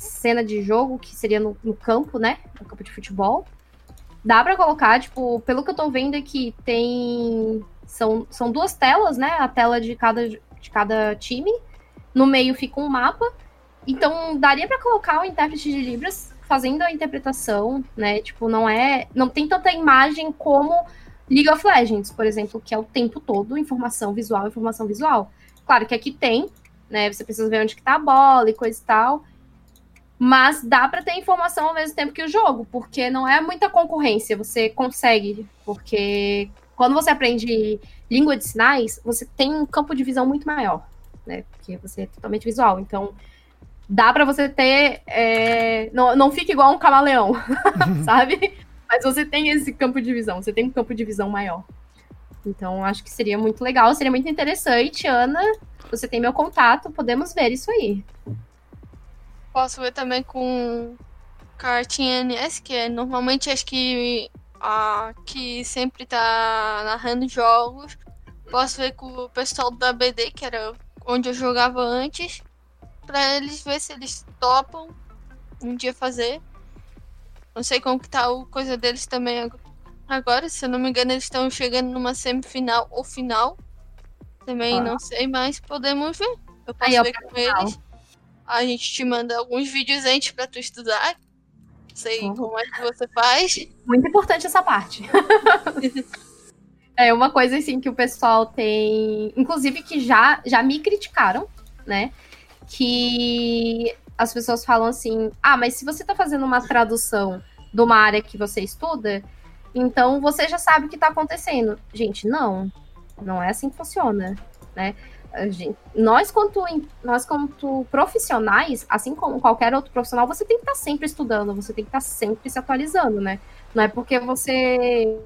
cena de jogo, que seria no, no campo, né? No campo de futebol. Dá para colocar, tipo, pelo que eu tô vendo aqui, tem. São, são duas telas, né? A tela de cada, de cada time. No meio fica um mapa. Então, daria para colocar o intérprete de Libras fazendo a interpretação, né? Tipo, não é. Não tem tanta imagem como League of Legends, por exemplo, que é o tempo todo informação visual, informação visual. Claro que aqui tem, né? Você precisa ver onde que tá a bola e coisa e tal. Mas dá para ter informação ao mesmo tempo que o jogo, porque não é muita concorrência, você consegue, porque quando você aprende língua de sinais, você tem um campo de visão muito maior, né? Porque você é totalmente visual. Então, dá para você ter. É... Não, não fica igual um camaleão, sabe? Mas você tem esse campo de visão, você tem um campo de visão maior. Então, acho que seria muito legal, seria muito interessante. Ana, você tem meu contato, podemos ver isso aí. Posso ver também com cartinha NS, que é normalmente acho que a que sempre tá narrando jogos. Posso ver com o pessoal da BD, que era onde eu jogava antes, para eles ver se eles topam um dia fazer. Não sei como que tá o coisa deles também agora, se eu não me engano, eles estão chegando numa semifinal ou final. Também ah. não sei, mas podemos ver. Eu posso Aí, ver com final. eles. A gente te manda alguns vídeos antes para tu estudar. Não sei uhum. como é que você faz. Muito importante essa parte. é uma coisa assim que o pessoal tem, inclusive que já já me criticaram, né? Que as pessoas falam assim: "Ah, mas se você tá fazendo uma tradução de uma área que você estuda, então você já sabe o que tá acontecendo". Gente, não. Não é assim que funciona, né? Gente, nós, quanto, nós, quanto profissionais, assim como qualquer outro profissional, você tem que estar tá sempre estudando, você tem que estar tá sempre se atualizando, né? Não é porque você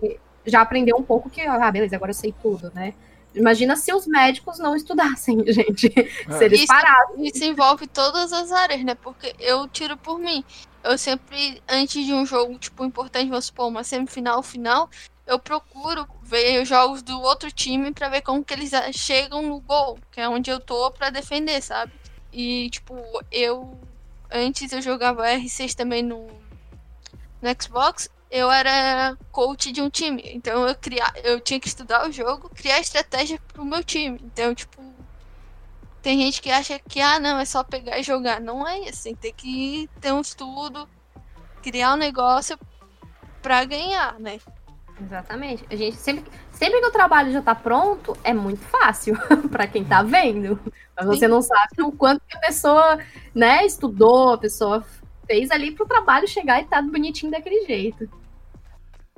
já aprendeu um pouco que, ah, beleza, agora eu sei tudo, né? Imagina se os médicos não estudassem, gente. É. Se eles isso, parassem. Isso envolve todas as áreas, né? Porque eu tiro por mim. Eu sempre, antes de um jogo, tipo, importante, vamos supor, uma semifinal, final, eu procuro ver os jogos do outro time para ver como que eles chegam no gol, que é onde eu tô para defender, sabe? E tipo, eu antes eu jogava R6 também no no Xbox, eu era coach de um time. Então eu criar, eu tinha que estudar o jogo, criar estratégia pro meu time. Então, tipo, tem gente que acha que ah, não, é só pegar e jogar. Não é assim, tem que ter um estudo, criar um negócio para ganhar, né? Exatamente. A gente sempre, sempre que o trabalho já tá pronto, é muito fácil para quem tá vendo. Mas você não sabe o quanto que a pessoa, né, estudou, a pessoa fez ali pro trabalho chegar e tá bonitinho daquele jeito.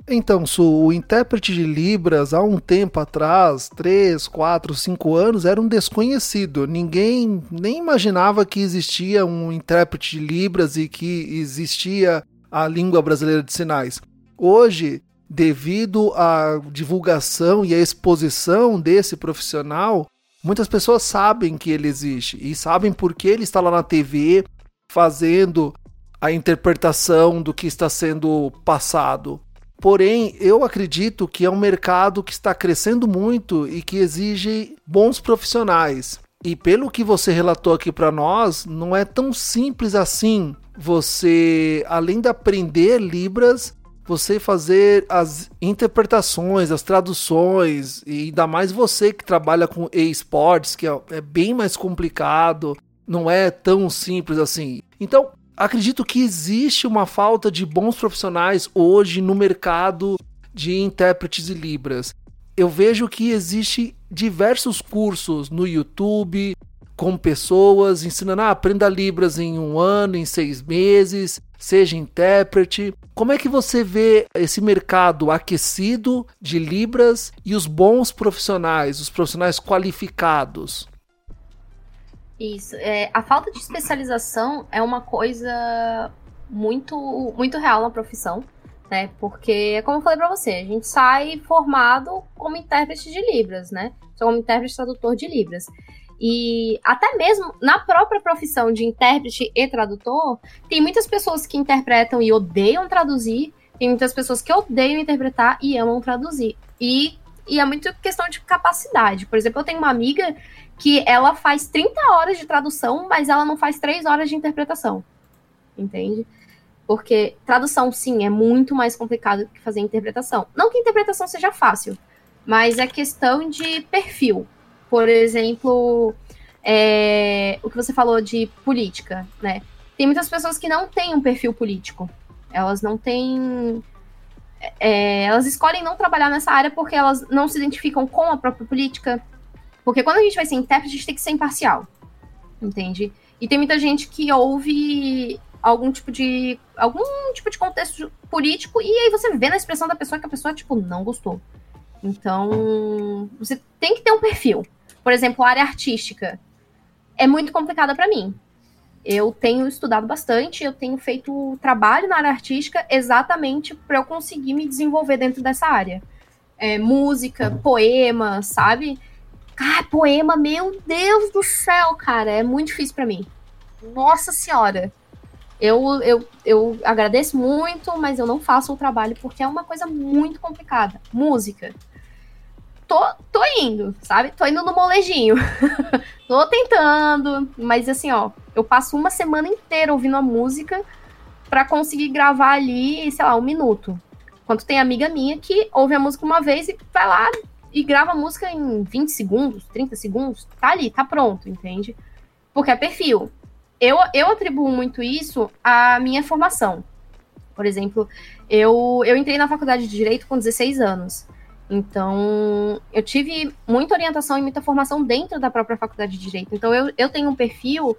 Então, Su, o intérprete de Libras, há um tempo atrás, 3, 4, 5 anos, era um desconhecido. Ninguém nem imaginava que existia um intérprete de Libras e que existia a língua brasileira de sinais. Hoje, devido à divulgação e à exposição desse profissional, muitas pessoas sabem que ele existe e sabem por que ele está lá na TV fazendo a interpretação do que está sendo passado. Porém, eu acredito que é um mercado que está crescendo muito e que exige bons profissionais. E pelo que você relatou aqui para nós, não é tão simples assim você, além de aprender Libras, você fazer as interpretações, as traduções, e ainda mais você que trabalha com esportes, que é, é bem mais complicado, não é tão simples assim. Então, acredito que existe uma falta de bons profissionais hoje no mercado de intérpretes e libras. Eu vejo que existe diversos cursos no YouTube com pessoas ensinando, ah, aprenda libras em um ano, em seis meses, seja intérprete. Como é que você vê esse mercado aquecido de libras e os bons profissionais, os profissionais qualificados? Isso. É, a falta de especialização é uma coisa muito, muito real na profissão, né? Porque, como eu falei para você, a gente sai formado como intérprete de Libras, né? Como intérprete tradutor de Libras. E até mesmo na própria profissão de intérprete e tradutor, tem muitas pessoas que interpretam e odeiam traduzir, tem muitas pessoas que odeiam interpretar e amam traduzir. E, e é muito questão de capacidade. Por exemplo, eu tenho uma amiga que ela faz 30 horas de tradução, mas ela não faz 3 horas de interpretação. Entende? Porque tradução, sim, é muito mais complicado que fazer interpretação. Não que interpretação seja fácil, mas é questão de perfil. Por exemplo, é, o que você falou de política, né? Tem muitas pessoas que não têm um perfil político. Elas não têm. É, elas escolhem não trabalhar nessa área porque elas não se identificam com a própria política, porque quando a gente vai ser intérprete, a gente tem que ser imparcial. Entende? E tem muita gente que ouve algum tipo de algum tipo de contexto político e aí você vê na expressão da pessoa que a pessoa tipo não gostou. Então, você tem que ter um perfil. Por exemplo, a área artística é muito complicada para mim. Eu tenho estudado bastante, eu tenho feito trabalho na área artística exatamente para eu conseguir me desenvolver dentro dessa área. É, música, poema, sabe? Ah, poema, meu Deus do céu, cara, é muito difícil para mim. Nossa senhora. Eu, eu, eu agradeço muito, mas eu não faço o trabalho porque é uma coisa muito complicada. Música. Tô, tô indo, sabe? Tô indo no molejinho. tô tentando, mas assim, ó, eu passo uma semana inteira ouvindo a música para conseguir gravar ali, sei lá, um minuto. Quanto tem amiga minha que ouve a música uma vez e vai lá, e grava a música em 20 segundos, 30 segundos, tá ali, tá pronto, entende? Porque é perfil. Eu, eu atribuo muito isso à minha formação. Por exemplo, eu, eu entrei na faculdade de Direito com 16 anos. Então, eu tive muita orientação e muita formação dentro da própria faculdade de Direito. Então, eu, eu tenho um perfil.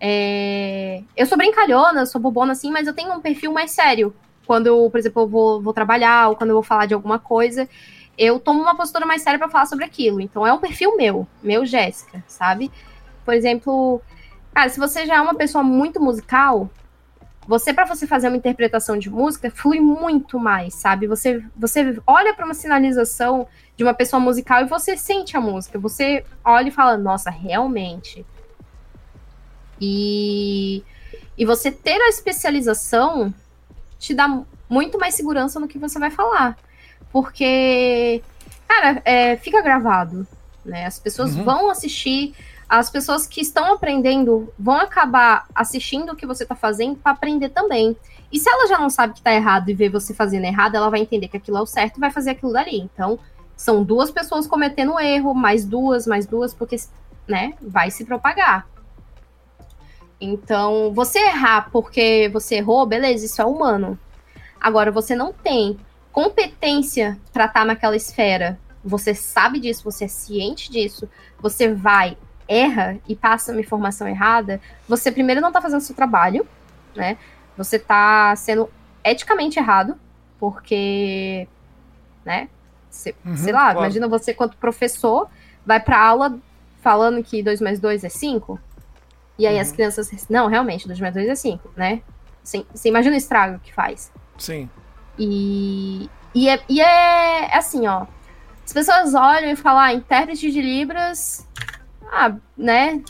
É... Eu sou brincalhona, sou bobona assim, mas eu tenho um perfil mais sério. Quando por exemplo, eu vou, vou trabalhar ou quando eu vou falar de alguma coisa eu tomo uma postura mais séria para falar sobre aquilo. Então é um perfil meu, meu Jéssica, sabe? Por exemplo, cara, se você já é uma pessoa muito musical, você para você fazer uma interpretação de música flui muito mais, sabe? Você você olha para uma sinalização de uma pessoa musical e você sente a música. Você olha e fala: "Nossa, realmente". E e você ter a especialização te dá muito mais segurança no que você vai falar. Porque, cara, é, fica gravado. Né? As pessoas uhum. vão assistir as pessoas que estão aprendendo vão acabar assistindo o que você está fazendo para aprender também. E se ela já não sabe que está errado e vê você fazendo errado, ela vai entender que aquilo é o certo e vai fazer aquilo dali. Então, são duas pessoas cometendo erro, mais duas, mais duas, porque, né, vai se propagar. Então, você errar porque você errou, beleza, isso é humano. Agora, você não tem competência para estar naquela esfera. Você sabe disso, você é ciente disso. Você vai, erra e passa uma informação errada. Você primeiro não está fazendo seu trabalho, né? Você está sendo eticamente errado, porque, né? Cê, uhum, sei lá, claro. imagina você quanto professor vai para aula falando que 2 mais 2 é 5. E aí uhum. as crianças, não, realmente, 2 mais 2 é 5, né? Você imagina o estrago que faz. Sim. E, e, é, e é assim, ó. As pessoas olham e falam, ah, intérprete de Libras. Ah, né?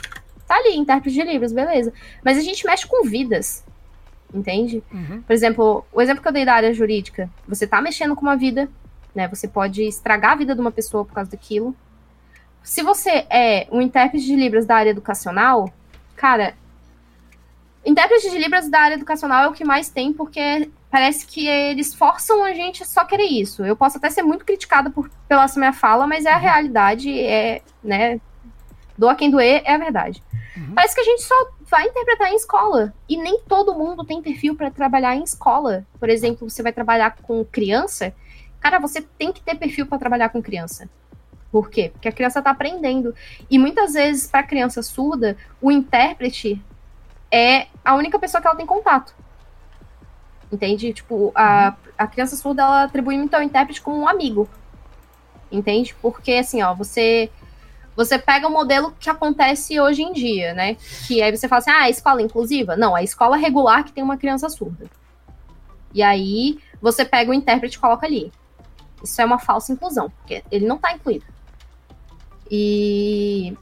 Tá ali, intérprete de Libras, beleza. Mas a gente mexe com vidas. Entende? Uhum. Por exemplo, o exemplo que eu dei da área jurídica. Você tá mexendo com uma vida, né? Você pode estragar a vida de uma pessoa por causa daquilo. Se você é um intérprete de Libras da área educacional, cara, intérprete de Libras da área educacional é o que mais tem, porque parece que eles forçam a gente a só querer isso. Eu posso até ser muito criticada por, pela minha fala, mas é a uhum. realidade, é, né? Doa quem doer, é a verdade. Uhum. Parece que a gente só vai interpretar em escola. E nem todo mundo tem perfil para trabalhar em escola. Por exemplo, você vai trabalhar com criança. Cara, você tem que ter perfil para trabalhar com criança. Por quê? Porque a criança está aprendendo. E muitas vezes, para criança surda, o intérprete é a única pessoa que ela tem contato. Entende? Tipo, a, a criança surda, ela atribui muito ao intérprete como um amigo. Entende? Porque, assim, ó, você você pega o modelo que acontece hoje em dia, né? Que aí você fala assim, ah, a escola inclusiva? Não, a escola regular que tem uma criança surda. E aí você pega o intérprete e coloca ali. Isso é uma falsa inclusão, porque ele não está incluído. E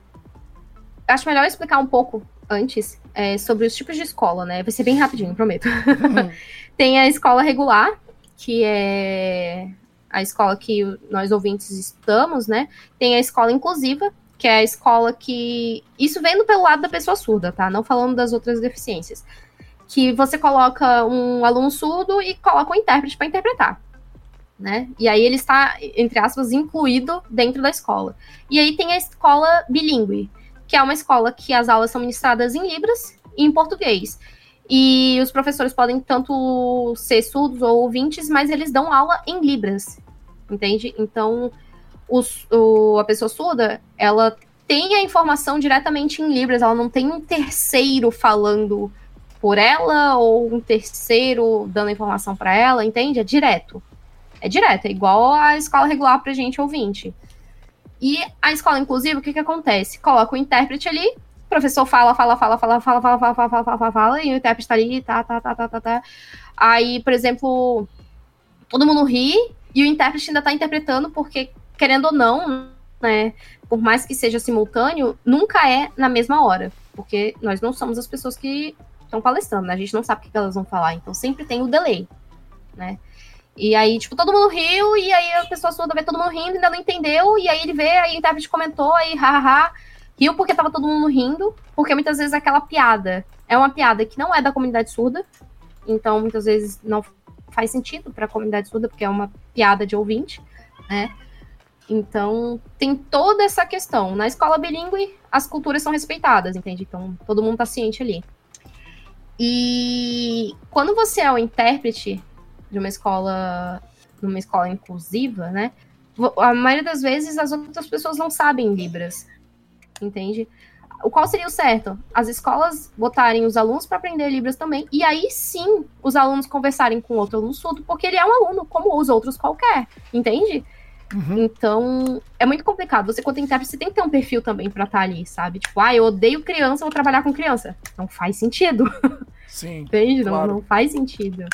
acho melhor explicar um pouco antes é, sobre os tipos de escola, né? Vai ser bem rapidinho, prometo. Uhum. Tem a escola regular, que é a escola que nós ouvintes estamos, né? Tem a escola inclusiva, que é a escola que. Isso vendo pelo lado da pessoa surda, tá? Não falando das outras deficiências. Que você coloca um aluno surdo e coloca um intérprete para interpretar. Né? E aí ele está, entre aspas, incluído dentro da escola. E aí tem a escola bilíngue, é uma escola que as aulas são ministradas em Libras e em português. E os professores podem tanto ser surdos ou ouvintes, mas eles dão aula em Libras, entende? Então, o, a pessoa surda, ela tem a informação diretamente em Libras, ela não tem um terceiro falando por ela ou um terceiro dando informação para ela, entende? É direto. É direto, é igual a escola regular pra gente ouvinte. E a escola inclusiva, o que que acontece? Coloca o intérprete ali, o professor fala, fala, fala, fala, fala, fala, fala, fala, fala, fala, fala, e o intérprete tá ali, tá, tá, tá, tá, tá, tá. Aí, por exemplo, todo mundo ri e o intérprete ainda tá interpretando porque, querendo ou não, né, por mais que seja simultâneo, nunca é na mesma hora, porque nós não somos as pessoas que estão palestrando, né? A gente não sabe o que elas vão falar, então sempre tem o delay, né? E aí, tipo, todo mundo riu, e aí a pessoa surda vê todo mundo rindo, ainda não entendeu, e aí ele vê, aí o intérprete comentou, aí hahaha, riu porque tava todo mundo rindo, porque muitas vezes aquela piada é uma piada que não é da comunidade surda, então muitas vezes não faz sentido para a comunidade surda, porque é uma piada de ouvinte, né? Então, tem toda essa questão. Na escola bilíngue, as culturas são respeitadas, entende? Então, todo mundo tá ciente ali. E quando você é o intérprete de uma escola, de uma escola inclusiva, né? A maioria das vezes as outras pessoas não sabem Libras entende? O qual seria o certo? As escolas botarem os alunos para aprender Libras também, e aí sim os alunos conversarem com outro aluno surdo, porque ele é um aluno como os outros qualquer, entende? Uhum. Então, é muito complicado. Você, quando intérprete, você tem que ter um perfil também pra estar tá ali, sabe? Tipo, ah, eu odeio criança, vou trabalhar com criança. Não faz sentido. Sim. Entende? Claro. Não, não faz sentido.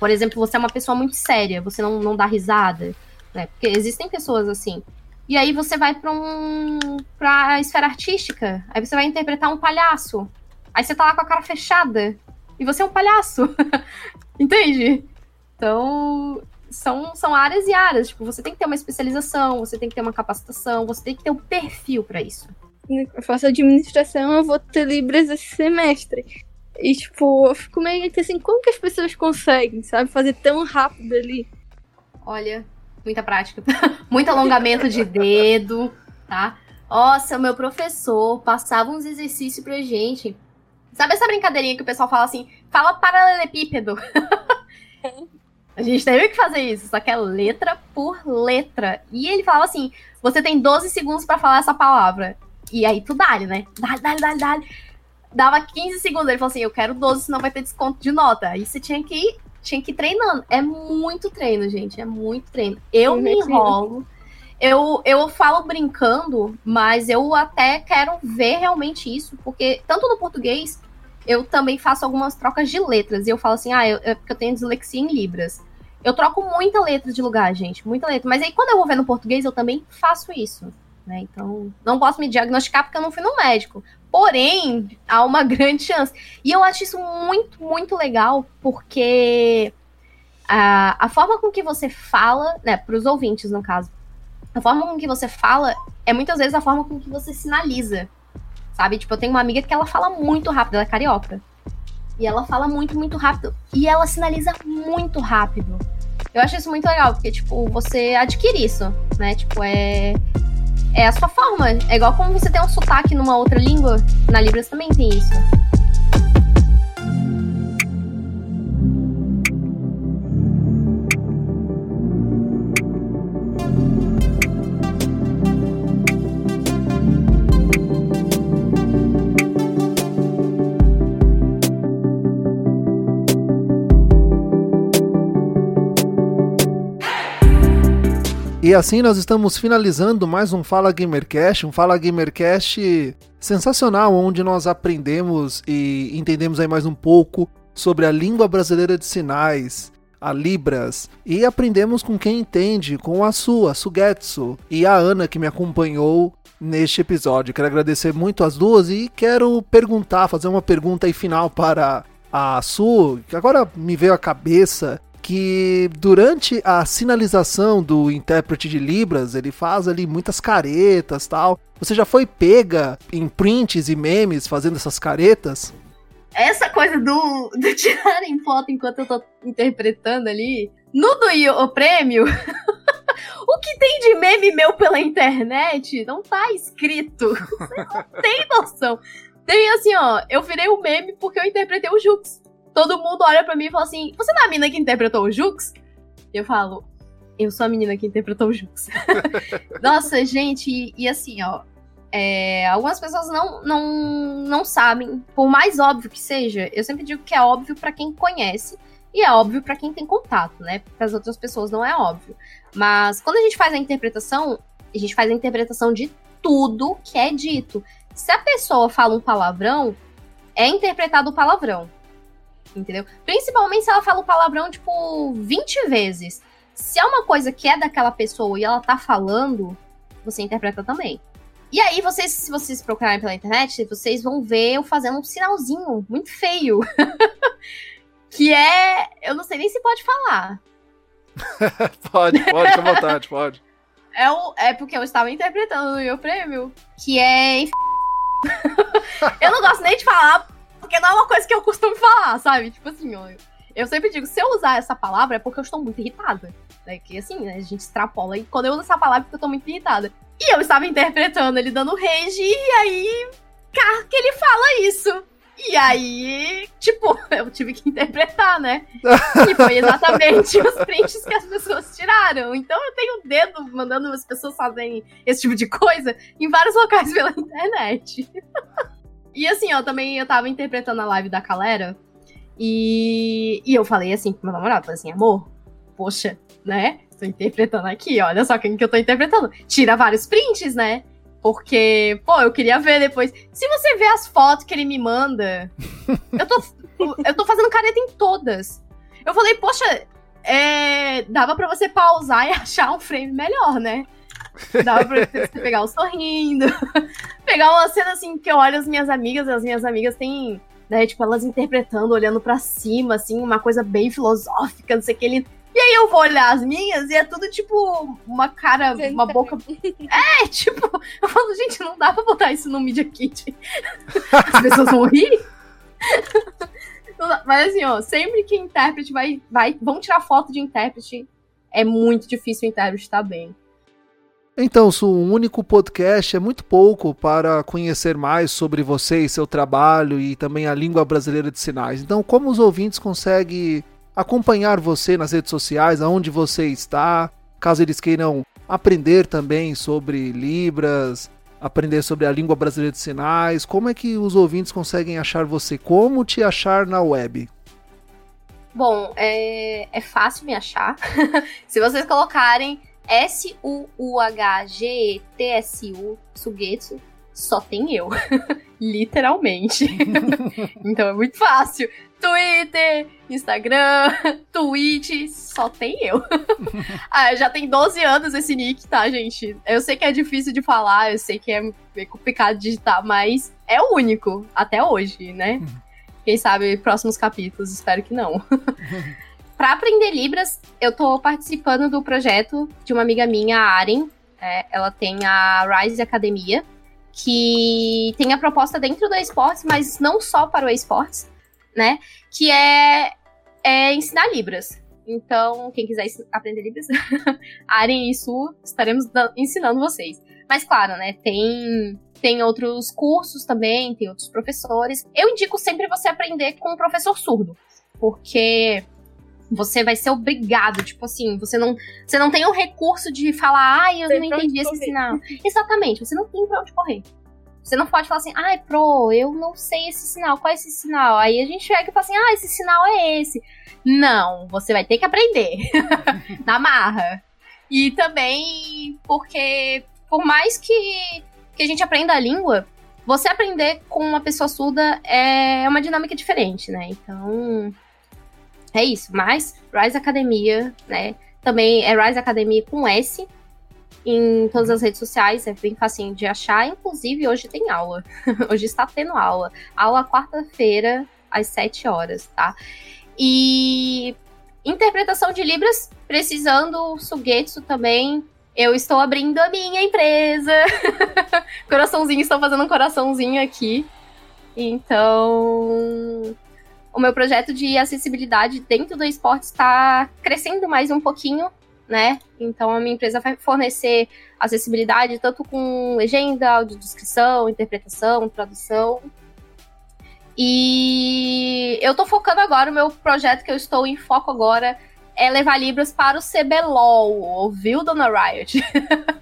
Por exemplo, você é uma pessoa muito séria, você não, não dá risada. Né? Porque existem pessoas assim. E aí você vai para um para a esfera artística. Aí você vai interpretar um palhaço. Aí você tá lá com a cara fechada e você é um palhaço. Entende? Então, são, são áreas e áreas. Tipo, você tem que ter uma especialização, você tem que ter uma capacitação, você tem que ter um perfil para isso. eu faço administração, eu vou ter Libras esse semestre. E, tipo, eu fico meio que assim, como que as pessoas conseguem, sabe, fazer tão rápido ali? Olha, muita prática. Muito alongamento de dedo, tá? Nossa, meu professor passava uns exercícios pra gente. Sabe essa brincadeirinha que o pessoal fala assim? Fala paralelepípedo. A gente teve que fazer isso, só que é letra por letra. E ele falava assim: você tem 12 segundos para falar essa palavra. E aí tu dá, né? Dá, dá, dá, dá. Dava 15 segundos. Ele falou assim: eu quero 12, senão vai ter desconto de nota. Aí você tinha que ir, tinha que ir treinando. É muito treino, gente. É muito treino. Eu me enrolo. Eu, eu falo brincando, mas eu até quero ver realmente isso, porque tanto no português eu também faço algumas trocas de letras. E eu falo assim, ah, eu, é porque eu tenho dislexia em Libras. Eu troco muita letra de lugar, gente, muita letra. Mas aí quando eu vou ver no português, eu também faço isso. Né? Então, não posso me diagnosticar porque eu não fui no médico. Porém, há uma grande chance. E eu acho isso muito, muito legal, porque a, a forma com que você fala, né, para os ouvintes, no caso, a forma com que você fala é muitas vezes a forma com que você sinaliza sabe? Tipo, eu tenho uma amiga que ela fala muito rápido, ela é carioca. E ela fala muito, muito rápido. E ela sinaliza muito rápido. Eu acho isso muito legal, porque, tipo, você adquire isso, né? Tipo, é. É a sua forma. É igual como você tem um sotaque numa outra língua. Na Libras também tem isso. E assim nós estamos finalizando mais um Fala Gamercast, um Fala Gamercast sensacional, onde nós aprendemos e entendemos aí mais um pouco sobre a língua brasileira de sinais, a Libras, e aprendemos com quem entende, com a sua, Sugetsu, e a Ana que me acompanhou neste episódio. Quero agradecer muito as duas e quero perguntar, fazer uma pergunta aí final para a Su, que agora me veio à cabeça que durante a sinalização do intérprete de Libras, ele faz ali muitas caretas tal. Você já foi pega em prints e memes fazendo essas caretas? Essa coisa do, do tirarem foto enquanto eu tô interpretando ali. No do o prêmio, o que tem de meme meu pela internet não tá escrito. Você não tem noção. Tem assim, ó, eu virei o um meme porque eu interpretei o Jux todo mundo olha para mim e fala assim: Você não é a menina que interpretou o Jux? Eu falo: Eu sou a menina que interpretou o Jux. Nossa, gente, e, e assim, ó. É, algumas pessoas não, não, não sabem, por mais óbvio que seja, eu sempre digo que é óbvio para quem conhece e é óbvio para quem tem contato, né? Para as outras pessoas não é óbvio. Mas quando a gente faz a interpretação, a gente faz a interpretação de tudo que é dito. Se a pessoa fala um palavrão, é interpretado o palavrão entendeu? Principalmente se ela fala o palavrão, tipo, 20 vezes. Se é uma coisa que é daquela pessoa e ela tá falando, você interpreta também. E aí, vocês, se vocês procurarem pela internet, vocês vão ver eu fazendo um sinalzinho muito feio. que é. Eu não sei nem se pode falar. pode, pode, com vontade, pode. É, o, é porque eu estava interpretando no meu prêmio, que é. eu não gosto nem de falar porque não é uma coisa que eu costumo falar, sabe? Tipo assim, ó, eu sempre digo, se eu usar essa palavra é porque eu estou muito irritada. Né? Que assim, né, a gente extrapola. E quando eu uso essa palavra é porque eu estou muito irritada. E eu estava interpretando ele dando rage, e aí. Cara, que ele fala isso. E aí, tipo, eu tive que interpretar, né? E foi exatamente os prints que as pessoas tiraram. Então eu tenho o dedo mandando as pessoas fazerem esse tipo de coisa em vários locais pela internet. E assim, ó, também eu tava interpretando a live da galera e, e eu falei assim pro meu namorado, falei assim, amor, poxa, né? Tô interpretando aqui, olha só quem que eu tô interpretando. Tira vários prints, né? Porque, pô, eu queria ver depois. Se você ver as fotos que ele me manda, eu tô, eu tô fazendo careta em todas. Eu falei, poxa, é, dava para você pausar e achar um frame melhor, né? Dava pra você pegar o sorrindo. pegar uma cena assim que eu olho as minhas amigas, as minhas amigas têm, né, tipo, elas interpretando, olhando para cima, assim, uma coisa bem filosófica, não sei o que. Ele E aí eu vou olhar as minhas e é tudo tipo uma cara, uma boca. É, tipo, eu falo, gente, não dá pra botar isso no Media Kit. As pessoas vão rir. Mas assim, ó, sempre que intérprete vai, vai. Vão tirar foto de intérprete, é muito difícil o intérprete estar bem. Então, se um único podcast é muito pouco para conhecer mais sobre você e seu trabalho e também a língua brasileira de sinais. Então, como os ouvintes conseguem acompanhar você nas redes sociais, aonde você está, caso eles queiram aprender também sobre Libras, aprender sobre a língua brasileira de sinais, como é que os ouvintes conseguem achar você? Como te achar na web? Bom, é, é fácil me achar. Se vocês colocarem S-U-U-H-G-E-T-S-U, Sugetsu, só tem eu. Literalmente. então é muito fácil. Twitter, Instagram, Twitch, só tem eu. ah, já tem 12 anos esse nick, tá, gente? Eu sei que é difícil de falar, eu sei que é complicado de digitar, mas é o único, até hoje, né? Quem sabe próximos capítulos, espero que não. Para aprender Libras, eu tô participando do projeto de uma amiga minha, a Aren. É, ela tem a Rise Academia, que tem a proposta dentro do esportes, mas não só para o esportes, né? Que é, é ensinar Libras. Então, quem quiser aprender Libras, Aren e Su, estaremos ensinando vocês. Mas claro, né? Tem tem outros cursos também, tem outros professores. Eu indico sempre você aprender com um professor surdo, porque você vai ser obrigado, tipo assim, você não, você não tem o recurso de falar, ai, eu tem não entendi esse sinal. Exatamente, você não tem pra onde correr. Você não pode falar assim, ai, pro, eu não sei esse sinal, qual é esse sinal? Aí a gente chega e fala assim, ah, esse sinal é esse. Não, você vai ter que aprender. Na marra. E também porque, por mais que, que a gente aprenda a língua, você aprender com uma pessoa surda é uma dinâmica diferente, né? Então, é isso. Mas Rise Academia, né? Também é Rise Academia com S. Em todas as redes sociais, é bem facinho de achar. Inclusive, hoje tem aula. hoje está tendo aula. Aula quarta-feira, às 7 horas, tá? E interpretação de Libras, precisando Sugetsu também. Eu estou abrindo a minha empresa. coraçãozinho, estou fazendo um coraçãozinho aqui. Então, o meu projeto de acessibilidade dentro do esporte está crescendo mais um pouquinho, né? Então a minha empresa vai fornecer acessibilidade tanto com legenda, audiodescrição, interpretação, tradução. E eu tô focando agora, o meu projeto que eu estou em foco agora é levar Libras para o CBLOL, ouviu, Dona Riot?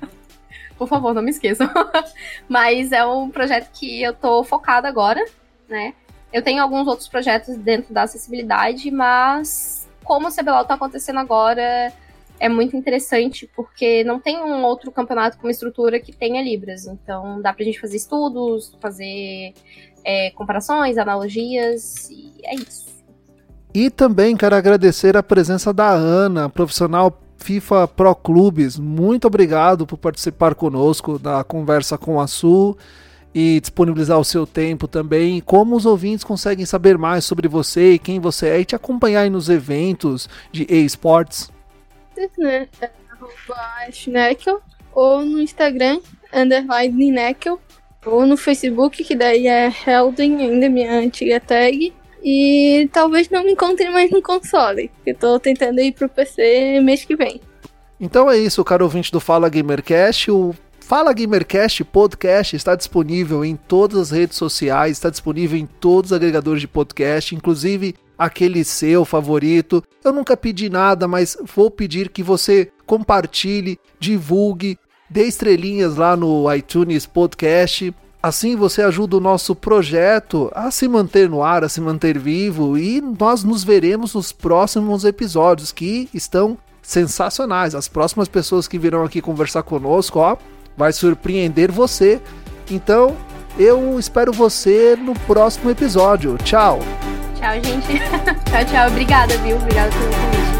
Por favor, não me esqueçam. Mas é um projeto que eu tô focada agora, né? Eu tenho alguns outros projetos dentro da acessibilidade, mas como o CBLOL está acontecendo agora, é muito interessante, porque não tem um outro campeonato com uma estrutura que tenha Libras. Então dá pra gente fazer estudos, fazer é, comparações, analogias, e é isso. E também quero agradecer a presença da Ana, profissional FIFA Pro Clubes. Muito obrigado por participar conosco da conversa com a Su e disponibilizar o seu tempo também. Como os ouvintes conseguem saber mais sobre você e quem você é e te acompanhar nos eventos de esportes? Né? É, Schnekel, ou no Instagram, underline Neckel, ou no Facebook, que daí é Helden, ainda minha antiga tag. E talvez não me encontre mais no console, que eu tô tentando ir pro PC mês que vem. Então é isso, caro ouvinte do Fala Gamercast. O Fala Gamercast Podcast está disponível em todas as redes sociais, está disponível em todos os agregadores de podcast, inclusive aquele seu favorito. Eu nunca pedi nada, mas vou pedir que você compartilhe, divulgue, dê estrelinhas lá no iTunes Podcast. Assim você ajuda o nosso projeto a se manter no ar, a se manter vivo e nós nos veremos nos próximos episódios que estão sensacionais. As próximas pessoas que virão aqui conversar conosco, ó, vai surpreender você. Então, eu espero você no próximo episódio. Tchau. Tchau, gente. tchau, tchau. Obrigada, viu? Obrigada pelo convite.